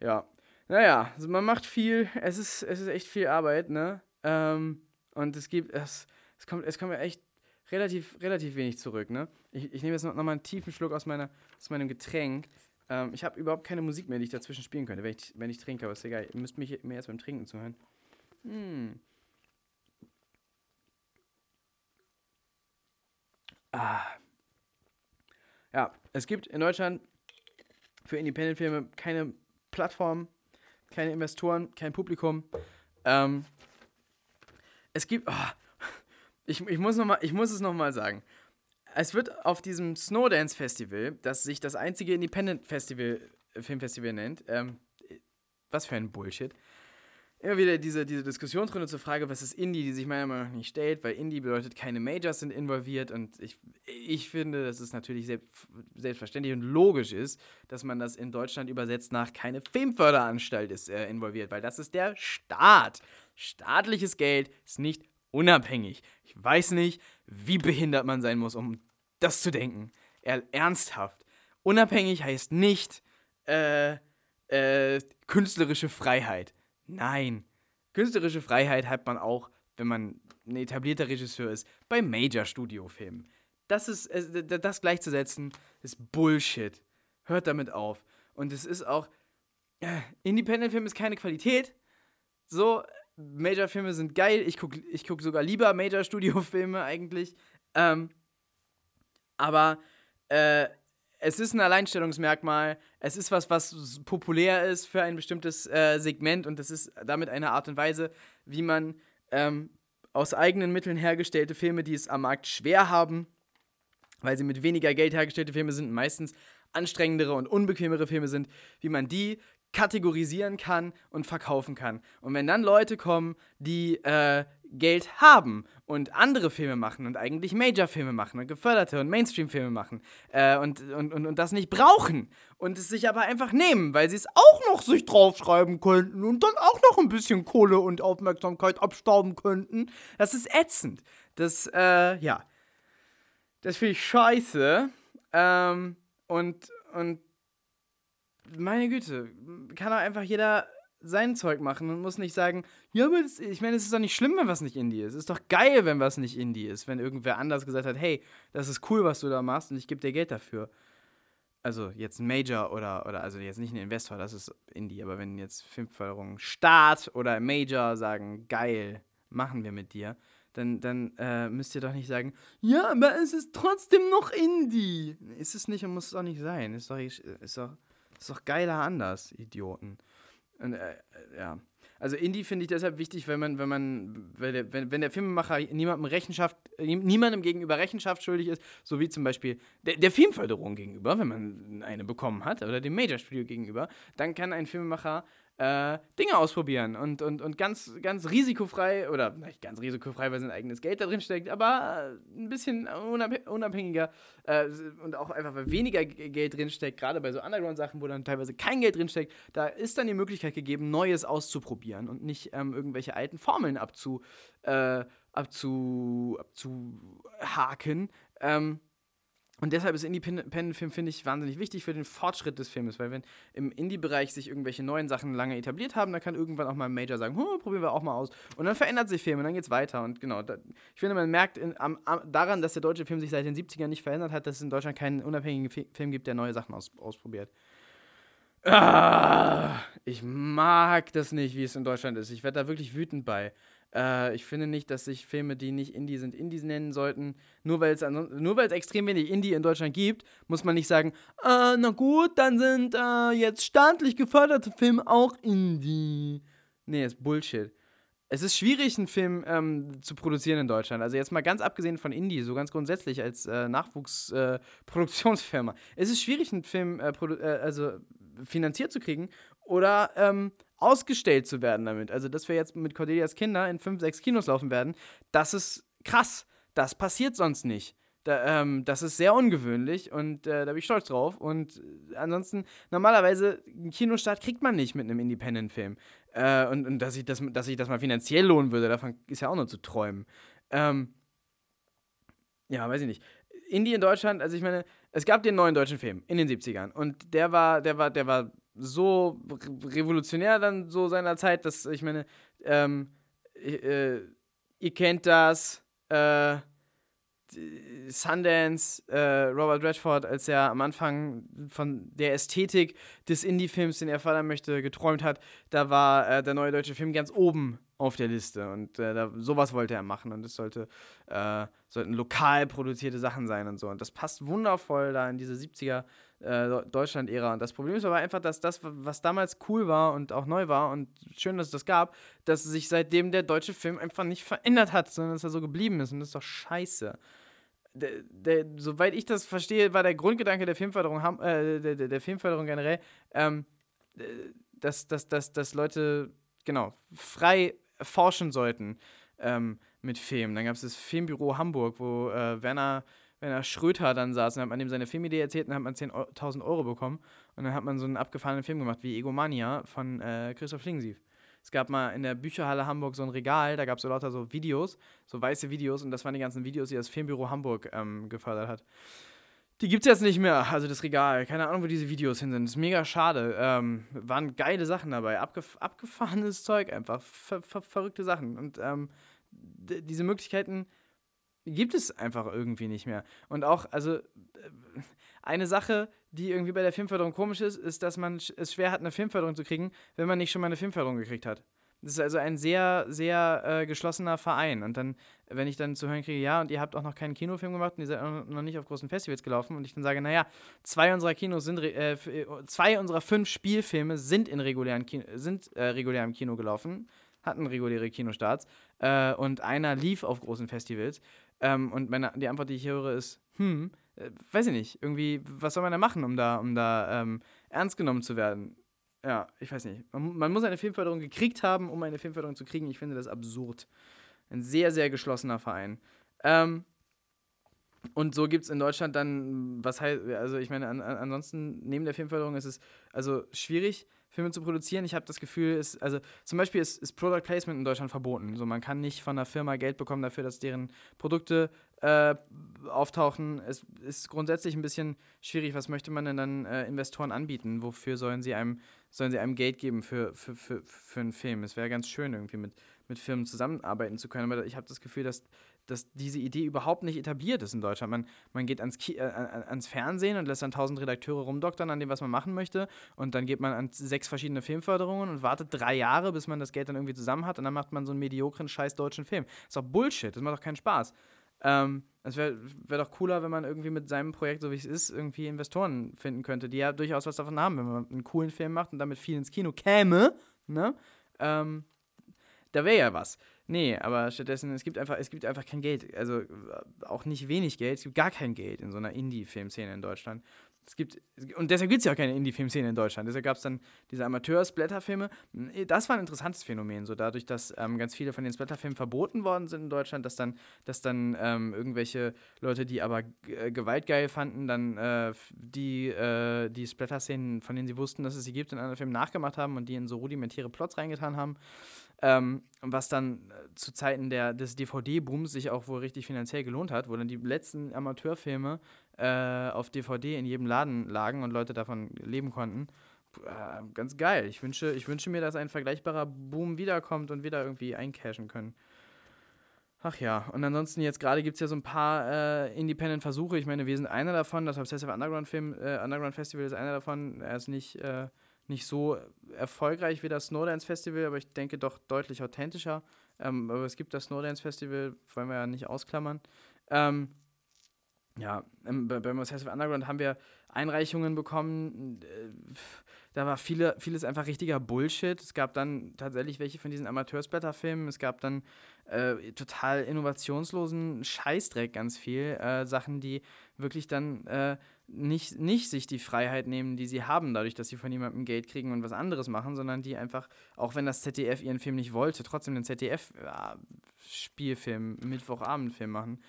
Ja. Naja, also man macht viel, es ist, es ist echt viel Arbeit, ne? Ähm, und es gibt, es, es kommt, es kommt echt relativ, relativ wenig zurück, ne? Ich, ich nehme jetzt noch, noch einen tiefen Schluck aus, meiner, aus meinem Getränk. Ähm, ich habe überhaupt keine Musik mehr, die ich dazwischen spielen könnte, wenn ich, wenn ich trinke, aber ist egal. Ihr müsst mich mir erst beim Trinken zuhören. Hm. Ah. Ja, es gibt in Deutschland für Independent-Filme keine Plattform, keine Investoren, kein Publikum. Ähm, es gibt. Oh, ich, ich, muss noch mal, ich muss es nochmal sagen. Es wird auf diesem Snowdance Festival, das sich das einzige Independent Festival, Filmfestival nennt, ähm, was für ein Bullshit, immer wieder diese, diese Diskussionsrunde zur Frage, was ist Indie, die sich meiner Meinung nach nicht stellt, weil Indie bedeutet, keine Majors sind involviert und ich, ich finde, dass es natürlich selbst, selbstverständlich und logisch ist, dass man das in Deutschland übersetzt nach keine Filmförderanstalt ist äh, involviert, weil das ist der Staat. Staatliches Geld ist nicht unabhängig. Ich weiß nicht, wie behindert man sein muss, um das zu denken. Er, ernsthaft. Unabhängig heißt nicht äh, äh, künstlerische Freiheit. Nein. Künstlerische Freiheit hat man auch, wenn man ein etablierter Regisseur ist, bei Major-Studio-Filmen. Das ist, das gleichzusetzen, ist Bullshit. Hört damit auf. Und es ist auch, äh, Independent-Film ist keine Qualität. So, Major-Filme sind geil. Ich gucke ich guck sogar lieber Major-Studio-Filme eigentlich. Ähm, aber äh, es ist ein Alleinstellungsmerkmal. Es ist was, was populär ist für ein bestimmtes äh, Segment und das ist damit eine Art und Weise, wie man ähm, aus eigenen Mitteln hergestellte Filme, die es am Markt schwer haben, weil sie mit weniger Geld hergestellte Filme sind, meistens anstrengendere und unbequemere Filme sind, wie man die kategorisieren kann und verkaufen kann. Und wenn dann Leute kommen, die äh, Geld haben und andere Filme machen und eigentlich Major-Filme machen und geförderte und Mainstream-Filme machen äh, und, und, und, und das nicht brauchen und es sich aber einfach nehmen, weil sie es auch noch sich draufschreiben könnten und dann auch noch ein bisschen Kohle und Aufmerksamkeit abstauben könnten, das ist ätzend. Das, äh, ja. Das finde ich scheiße. Ähm, und, und meine Güte, kann doch einfach jeder sein Zeug machen und muss nicht sagen, ja, aber das, ich meine, es ist doch nicht schlimm, wenn was nicht Indie ist. Es ist doch geil, wenn was nicht Indie ist, wenn irgendwer anders gesagt hat, hey, das ist cool, was du da machst und ich gebe dir Geld dafür. Also jetzt ein Major oder, oder also jetzt nicht ein Investor, das ist Indie, aber wenn jetzt Filmförderung Staat oder Major sagen, geil, machen wir mit dir, dann, dann äh, müsst ihr doch nicht sagen, ja, aber es ist trotzdem noch Indie. Ist es nicht und muss es auch nicht sein. Ist doch, ist doch ist doch geiler anders, Idioten. Und, äh, ja. Also Indie finde ich deshalb wichtig, wenn man, wenn man, wenn, wenn der Filmemacher niemandem Rechenschaft, niemandem gegenüber Rechenschaft schuldig ist, so wie zum Beispiel der, der Filmförderung gegenüber, wenn man eine bekommen hat, oder dem Major Studio gegenüber, dann kann ein Filmemacher äh, Dinge ausprobieren und, und, und ganz, ganz risikofrei, oder nicht ganz risikofrei, weil sein eigenes Geld da drin steckt, aber ein bisschen unabhängiger äh, und auch einfach, weil weniger Geld drin steckt, gerade bei so Underground-Sachen, wo dann teilweise kein Geld drin steckt, da ist dann die Möglichkeit gegeben, Neues auszuprobieren und nicht ähm, irgendwelche alten Formeln abzu, äh, abzu, abzuhaken. Ähm, und deshalb ist Independent-Film, finde ich, wahnsinnig wichtig für den Fortschritt des Filmes, weil wenn im Indie-Bereich sich irgendwelche neuen Sachen lange etabliert haben, dann kann irgendwann auch mal ein Major sagen, probieren wir auch mal aus. Und dann verändert sich Film und dann geht es weiter. Und genau, da, ich finde, man merkt in, am, am, daran, dass der deutsche Film sich seit den 70ern nicht verändert hat, dass es in Deutschland keinen unabhängigen Fi Film gibt, der neue Sachen aus, ausprobiert. Ah, ich mag das nicht, wie es in Deutschland ist. Ich werde da wirklich wütend bei. Äh, ich finde nicht, dass sich Filme, die nicht Indie sind, Indies nennen sollten. Nur weil es extrem wenig Indie in Deutschland gibt, muss man nicht sagen, äh, na gut, dann sind äh, jetzt staatlich geförderte Filme auch Indie. Nee, ist Bullshit. Es ist schwierig, einen Film ähm, zu produzieren in Deutschland. Also jetzt mal ganz abgesehen von Indie, so ganz grundsätzlich als äh, Nachwuchsproduktionsfirma. Äh, es ist schwierig, einen Film äh, also finanziert zu kriegen oder ähm, ausgestellt zu werden damit. Also, dass wir jetzt mit Cordelias Kinder in fünf, sechs Kinos laufen werden, das ist krass. Das passiert sonst nicht. Da, ähm, das ist sehr ungewöhnlich und äh, da bin ich stolz drauf. Und äh, ansonsten, normalerweise, einen Kinostart kriegt man nicht mit einem Independent-Film. Äh, und und dass, ich das, dass sich das mal finanziell lohnen würde, davon ist ja auch nur zu träumen. Ähm, ja, weiß ich nicht. Indie in Deutschland, also ich meine, es gab den neuen deutschen Film in den 70ern und der war, der war, der war so revolutionär dann so seiner Zeit, dass ich meine, ähm, äh, ihr kennt das, äh, Sundance, äh, Robert Redford, als er am Anfang von der Ästhetik des Indie-Films, den er fördern möchte, geträumt hat, da war äh, der neue deutsche Film ganz oben auf der Liste. Und äh, da, sowas wollte er machen. Und es sollte, äh, sollten lokal produzierte Sachen sein und so. Und das passt wundervoll da in diese 70er äh, Deutschland-Ära. Und das Problem ist aber einfach, dass das, was damals cool war und auch neu war und schön, dass es das gab, dass sich seitdem der deutsche Film einfach nicht verändert hat, sondern dass er so geblieben ist. Und das ist doch scheiße. Der, der, soweit ich das verstehe, war der Grundgedanke der Filmförderung, äh, der, der, Filmförderung generell, ähm, dass, dass, dass, dass Leute genau frei forschen sollten ähm, mit Filmen. Dann gab es das Filmbüro Hamburg, wo äh, Werner, Werner Schröter dann saß und hat man ihm seine Filmidee erzählt und dann hat man 10.000 Euro bekommen. Und dann hat man so einen abgefahrenen Film gemacht wie Egomania von äh, Christoph Schlingensief. Es gab mal in der Bücherhalle Hamburg so ein Regal, da gab es so lauter so Videos, so weiße Videos und das waren die ganzen Videos, die das Filmbüro Hamburg ähm, gefördert hat. Die gibt es jetzt nicht mehr, also das Regal. Keine Ahnung, wo diese Videos hin sind. Das ist mega schade. Ähm, waren geile Sachen dabei. Abgef abgefahrenes Zeug einfach. Ver ver verrückte Sachen. Und ähm, diese Möglichkeiten gibt es einfach irgendwie nicht mehr. Und auch, also, äh, eine Sache, die irgendwie bei der Filmförderung komisch ist, ist, dass man es schwer hat, eine Filmförderung zu kriegen, wenn man nicht schon mal eine Filmförderung gekriegt hat. Das ist also ein sehr, sehr äh, geschlossener Verein. Und dann, wenn ich dann zu hören kriege, ja, und ihr habt auch noch keinen Kinofilm gemacht und ihr seid noch nicht auf großen Festivals gelaufen, und ich dann sage, naja, zwei unserer Kinos sind, äh, zwei unserer fünf Spielfilme sind in regulären Kino, sind äh, regulär im Kino gelaufen, hatten reguläre Kinostarts, äh, und einer lief auf großen Festivals. Ähm, und meine, die Antwort, die ich höre, ist, hm, äh, weiß ich nicht, irgendwie, was soll man da machen, um da, um da ähm, ernst genommen zu werden? ja, ich weiß nicht. Man, man, muss eine Filmförderung gekriegt haben, um eine Filmförderung zu kriegen. Ich finde das absurd. Ein sehr, sehr geschlossener Verein. Ähm, und so gibt es in Deutschland dann, was heißt, also ich meine, an, an, ansonsten neben der Filmförderung ist es also schwierig, Filme zu produzieren. Ich habe das Gefühl, ist, also zum Beispiel ist, ist Product Placement in Deutschland verboten. So, man kann nicht von einer Firma Geld bekommen dafür, dass deren Produkte äh, auftauchen. Es ist grundsätzlich ein bisschen schwierig. Was möchte man denn dann äh, Investoren anbieten? Wofür sollen sie einem sollen sie einem Geld geben für, für, für, für einen Film. Es wäre ganz schön, irgendwie mit, mit Firmen zusammenarbeiten zu können. Aber ich habe das Gefühl, dass, dass diese Idee überhaupt nicht etabliert ist in Deutschland. Man, man geht ans, Ki äh, ans Fernsehen und lässt dann tausend Redakteure rumdoktern an dem, was man machen möchte. Und dann geht man an sechs verschiedene Filmförderungen und wartet drei Jahre, bis man das Geld dann irgendwie zusammen hat. Und dann macht man so einen mediokren, scheiß deutschen Film. Das ist doch Bullshit. Das macht doch keinen Spaß. Ähm, es wäre wär doch cooler, wenn man irgendwie mit seinem Projekt, so wie es ist, irgendwie Investoren finden könnte, die ja durchaus was davon haben, wenn man einen coolen Film macht und damit viel ins Kino käme, ne? Ähm, da wäre ja was. Nee, aber stattdessen, es gibt einfach, es gibt einfach kein Geld. Also auch nicht wenig Geld, es gibt gar kein Geld in so einer Indie-Filmszene in Deutschland es gibt, und deshalb gibt es ja auch keine Indie-Filmszene in Deutschland. Deshalb gab es dann diese Amateur-Splatter-Filme. Das war ein interessantes Phänomen, so dadurch, dass ähm, ganz viele von den Splatter-Filmen verboten worden sind in Deutschland, dass dann, dass dann ähm, irgendwelche Leute, die aber äh, Gewalt geil fanden, dann äh, die, äh, die Splatter-Szenen, von denen sie wussten, dass es sie gibt, in anderen Filmen nachgemacht haben und die in so rudimentäre Plots reingetan haben. Ähm, was dann äh, zu Zeiten der, des DVD-Booms sich auch wohl richtig finanziell gelohnt hat, wo dann die letzten Amateurfilme äh, auf DVD in jedem Laden lagen und Leute davon leben konnten. Äh, ganz geil. Ich wünsche, ich wünsche mir, dass ein vergleichbarer Boom wiederkommt und wieder irgendwie eincashen können. Ach ja, und ansonsten jetzt gerade gibt es ja so ein paar äh, Independent-Versuche. Ich meine, wir sind einer davon. Das Obsessive Underground Film, äh, Underground Festival ist einer davon. Er ist nicht, äh, nicht so erfolgreich wie das Snowdance Festival, aber ich denke doch deutlich authentischer. Ähm, aber es gibt das Snowdance Festival, wollen wir ja nicht ausklammern. Ähm, ja, beim Obsessive Underground haben wir Einreichungen bekommen. Äh, da war viele, vieles einfach richtiger Bullshit. Es gab dann tatsächlich welche von diesen Amateursblätterfilmen. Es gab dann äh, total innovationslosen Scheißdreck ganz viel. Äh, Sachen, die wirklich dann äh, nicht, nicht sich die Freiheit nehmen, die sie haben, dadurch, dass sie von jemandem Geld kriegen und was anderes machen, sondern die einfach, auch wenn das ZDF ihren Film nicht wollte, trotzdem den ZDF-Spielfilm, Mittwochabendfilm machen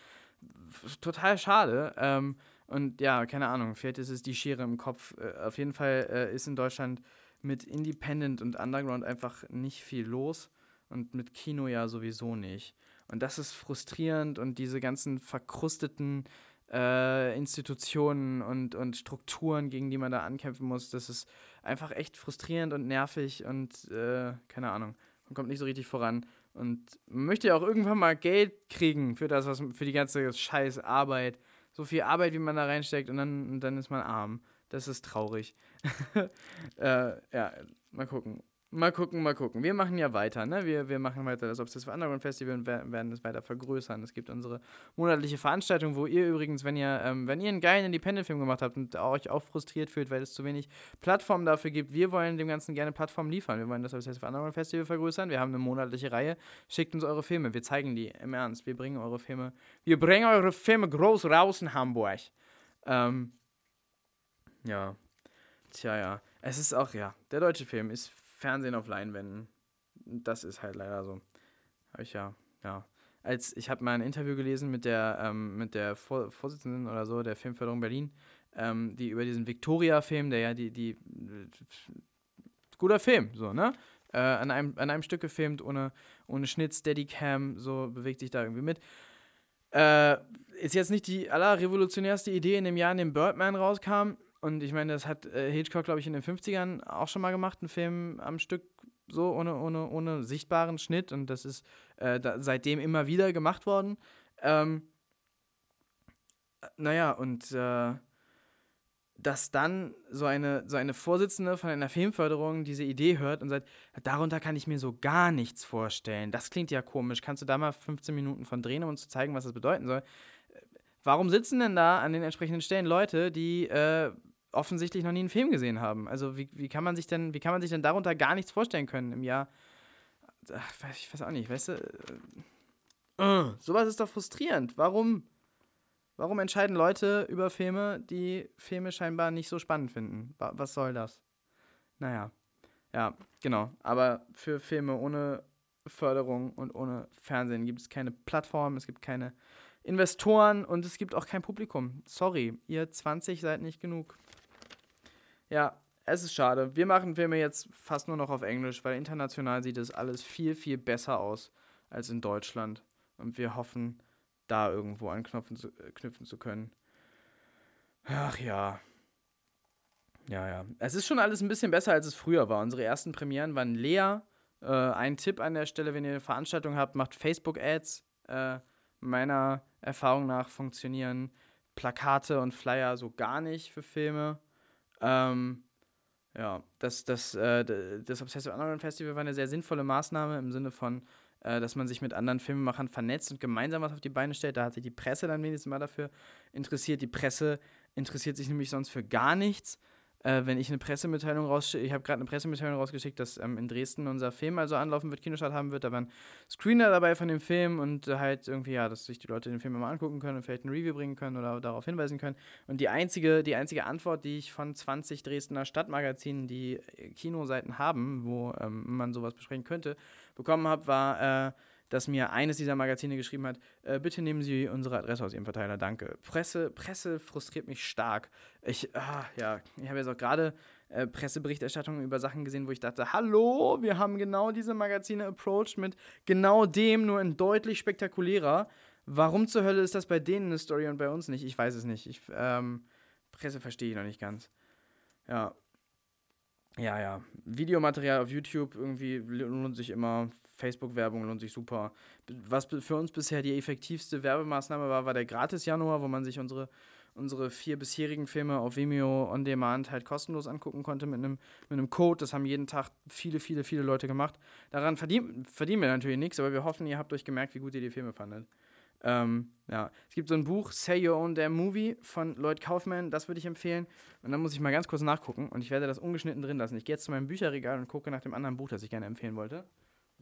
total schade. Ähm, und ja, keine Ahnung, vielleicht ist es die Schere im Kopf. Äh, auf jeden Fall äh, ist in Deutschland mit Independent und Underground einfach nicht viel los und mit Kino ja sowieso nicht. Und das ist frustrierend und diese ganzen verkrusteten äh, Institutionen und, und Strukturen, gegen die man da ankämpfen muss, das ist einfach echt frustrierend und nervig und äh, keine Ahnung. Man kommt nicht so richtig voran. Und man möchte ja auch irgendwann mal Geld kriegen für das, was für die ganze scheiß Arbeit. So viel Arbeit, wie man da reinsteckt und dann, und dann ist man arm. Das ist traurig. äh, ja, mal gucken. Mal gucken, mal gucken. Wir machen ja weiter, ne? Wir, wir machen weiter das Obsessive Underground Festival und werden es weiter vergrößern. Es gibt unsere monatliche Veranstaltung, wo ihr übrigens, wenn ihr, ähm, wenn ihr einen geilen Independent-Film gemacht habt und euch auch frustriert fühlt, weil es zu wenig Plattformen dafür gibt, wir wollen dem Ganzen gerne Plattformen liefern. Wir wollen das Obsessive Underground Festival vergrößern. Wir haben eine monatliche Reihe. Schickt uns eure Filme. Wir zeigen die im Ernst. Wir bringen eure Filme, wir bringen eure Filme groß raus in Hamburg. Ähm, ja. Tja, ja. Es ist auch, ja, der deutsche Film ist Fernsehen auf Leinwänden. Das ist halt leider so. Habe ich ja, ja. Als ich habe mal ein Interview gelesen mit der, ähm, mit der Vor Vorsitzenden oder so der Filmförderung Berlin, ähm, die über diesen Victoria-Film, der ja die, die guter Film, so, ne? Äh, an, einem, an einem Stück gefilmt, ohne, ohne Schnitt, Steadicam, so bewegt sich da irgendwie mit. Äh, ist jetzt nicht die allerrevolutionärste Idee in dem Jahr, in dem Birdman rauskam. Und ich meine, das hat äh, Hitchcock, glaube ich, in den 50ern auch schon mal gemacht, einen Film am Stück so ohne, ohne, ohne sichtbaren Schnitt. Und das ist äh, da, seitdem immer wieder gemacht worden. Ähm, naja, und äh, dass dann so eine, so eine Vorsitzende von einer Filmförderung diese Idee hört und sagt, darunter kann ich mir so gar nichts vorstellen. Das klingt ja komisch. Kannst du da mal 15 Minuten von drehen, um uns zu zeigen, was das bedeuten soll? Warum sitzen denn da an den entsprechenden Stellen Leute, die äh, offensichtlich noch nie einen Film gesehen haben. Also wie, wie kann man sich denn, wie kann man sich denn darunter gar nichts vorstellen können im Jahr? Ach, ich weiß auch nicht, weißt du? Uh, sowas ist doch frustrierend. Warum? Warum entscheiden Leute über Filme, die Filme scheinbar nicht so spannend finden? Was soll das? Naja. Ja, genau. Aber für Filme ohne Förderung und ohne Fernsehen gibt es keine Plattform, es gibt keine Investoren und es gibt auch kein Publikum. Sorry, ihr 20 seid nicht genug. Ja, es ist schade. Wir machen Filme jetzt fast nur noch auf Englisch, weil international sieht es alles viel, viel besser aus als in Deutschland. Und wir hoffen, da irgendwo anknüpfen zu, äh, knüpfen zu können. Ach ja. Ja, ja. Es ist schon alles ein bisschen besser, als es früher war. Unsere ersten Premieren waren leer. Äh, ein Tipp an der Stelle, wenn ihr eine Veranstaltung habt, macht Facebook-Ads. Äh, meiner Erfahrung nach funktionieren Plakate und Flyer so gar nicht für Filme. Ähm, ja, das, das, äh, das Obsessive Underground Festival war eine sehr sinnvolle Maßnahme im Sinne von, äh, dass man sich mit anderen Filmemachern vernetzt und gemeinsam was auf die Beine stellt. Da hat sich die Presse dann wenigstens mal dafür interessiert. Die Presse interessiert sich nämlich sonst für gar nichts äh, wenn ich eine Pressemitteilung rausschicke, ich habe gerade eine Pressemitteilung rausgeschickt, dass ähm, in Dresden unser Film also anlaufen wird, Kinostart haben wird, da waren Screener dabei von dem Film und äh, halt irgendwie, ja, dass sich die Leute den Film mal angucken können und vielleicht ein Review bringen können oder darauf hinweisen können. Und die einzige, die einzige Antwort, die ich von 20 Dresdner Stadtmagazinen, die äh, Kinoseiten haben, wo ähm, man sowas besprechen könnte, bekommen habe, war, äh, dass mir eines dieser Magazine geschrieben hat, äh, bitte nehmen Sie unsere Adresse aus Ihrem Verteiler, danke. Presse, Presse frustriert mich stark. Ich, ah, ja, ich habe jetzt auch gerade äh, Presseberichterstattungen über Sachen gesehen, wo ich dachte, hallo, wir haben genau diese Magazine approached mit genau dem, nur in deutlich spektakulärer. Warum zur Hölle ist das bei denen eine Story und bei uns nicht? Ich weiß es nicht. Ich, ähm, Presse verstehe ich noch nicht ganz. Ja. Ja, ja. Videomaterial auf YouTube irgendwie lohnt sich immer. Facebook-Werbung lohnt sich super. Was für uns bisher die effektivste Werbemaßnahme war, war der Gratis-Januar, wo man sich unsere, unsere vier bisherigen Filme auf Vimeo on Demand halt kostenlos angucken konnte mit einem, mit einem Code. Das haben jeden Tag viele, viele, viele Leute gemacht. Daran verdienen, verdienen wir natürlich nichts, aber wir hoffen, ihr habt euch gemerkt, wie gut ihr die Filme fandet. Ähm, ja, es gibt so ein Buch, Say Your Own Damn Movie von Lloyd Kaufman, das würde ich empfehlen. Und dann muss ich mal ganz kurz nachgucken und ich werde das ungeschnitten drin lassen. Ich gehe jetzt zu meinem Bücherregal und gucke nach dem anderen Buch, das ich gerne empfehlen wollte.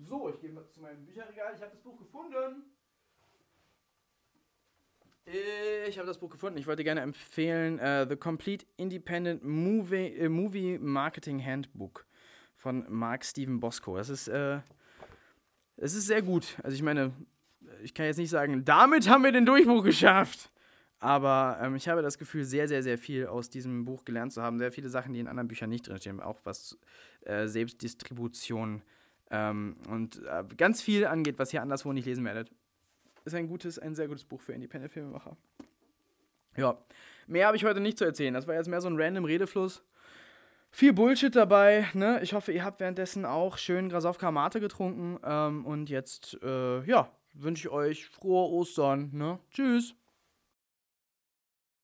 So, ich gehe zu meinem Bücherregal. Ich habe das Buch gefunden. Ich habe das Buch gefunden. Ich wollte gerne empfehlen uh, The Complete Independent Movie, uh, Movie Marketing Handbook von Mark Steven Bosco. Das ist, uh, das ist sehr gut. Also ich meine, ich kann jetzt nicht sagen, damit haben wir den Durchbruch geschafft. Aber ähm, ich habe das Gefühl, sehr, sehr, sehr viel aus diesem Buch gelernt zu haben. Sehr viele Sachen, die in anderen Büchern nicht drinstehen. Auch was äh, Selbstdistribution ähm, und äh, ganz viel angeht, was ihr anderswo nicht lesen werdet. Ist ein gutes, ein sehr gutes Buch für Independent-Filmemacher. Ja, mehr habe ich heute nicht zu erzählen. Das war jetzt mehr so ein random Redefluss. Viel Bullshit dabei, ne? Ich hoffe, ihr habt währenddessen auch schön Grasowka Mate getrunken. Ähm, und jetzt, äh, ja, wünsche ich euch frohe Ostern, ne? Tschüss.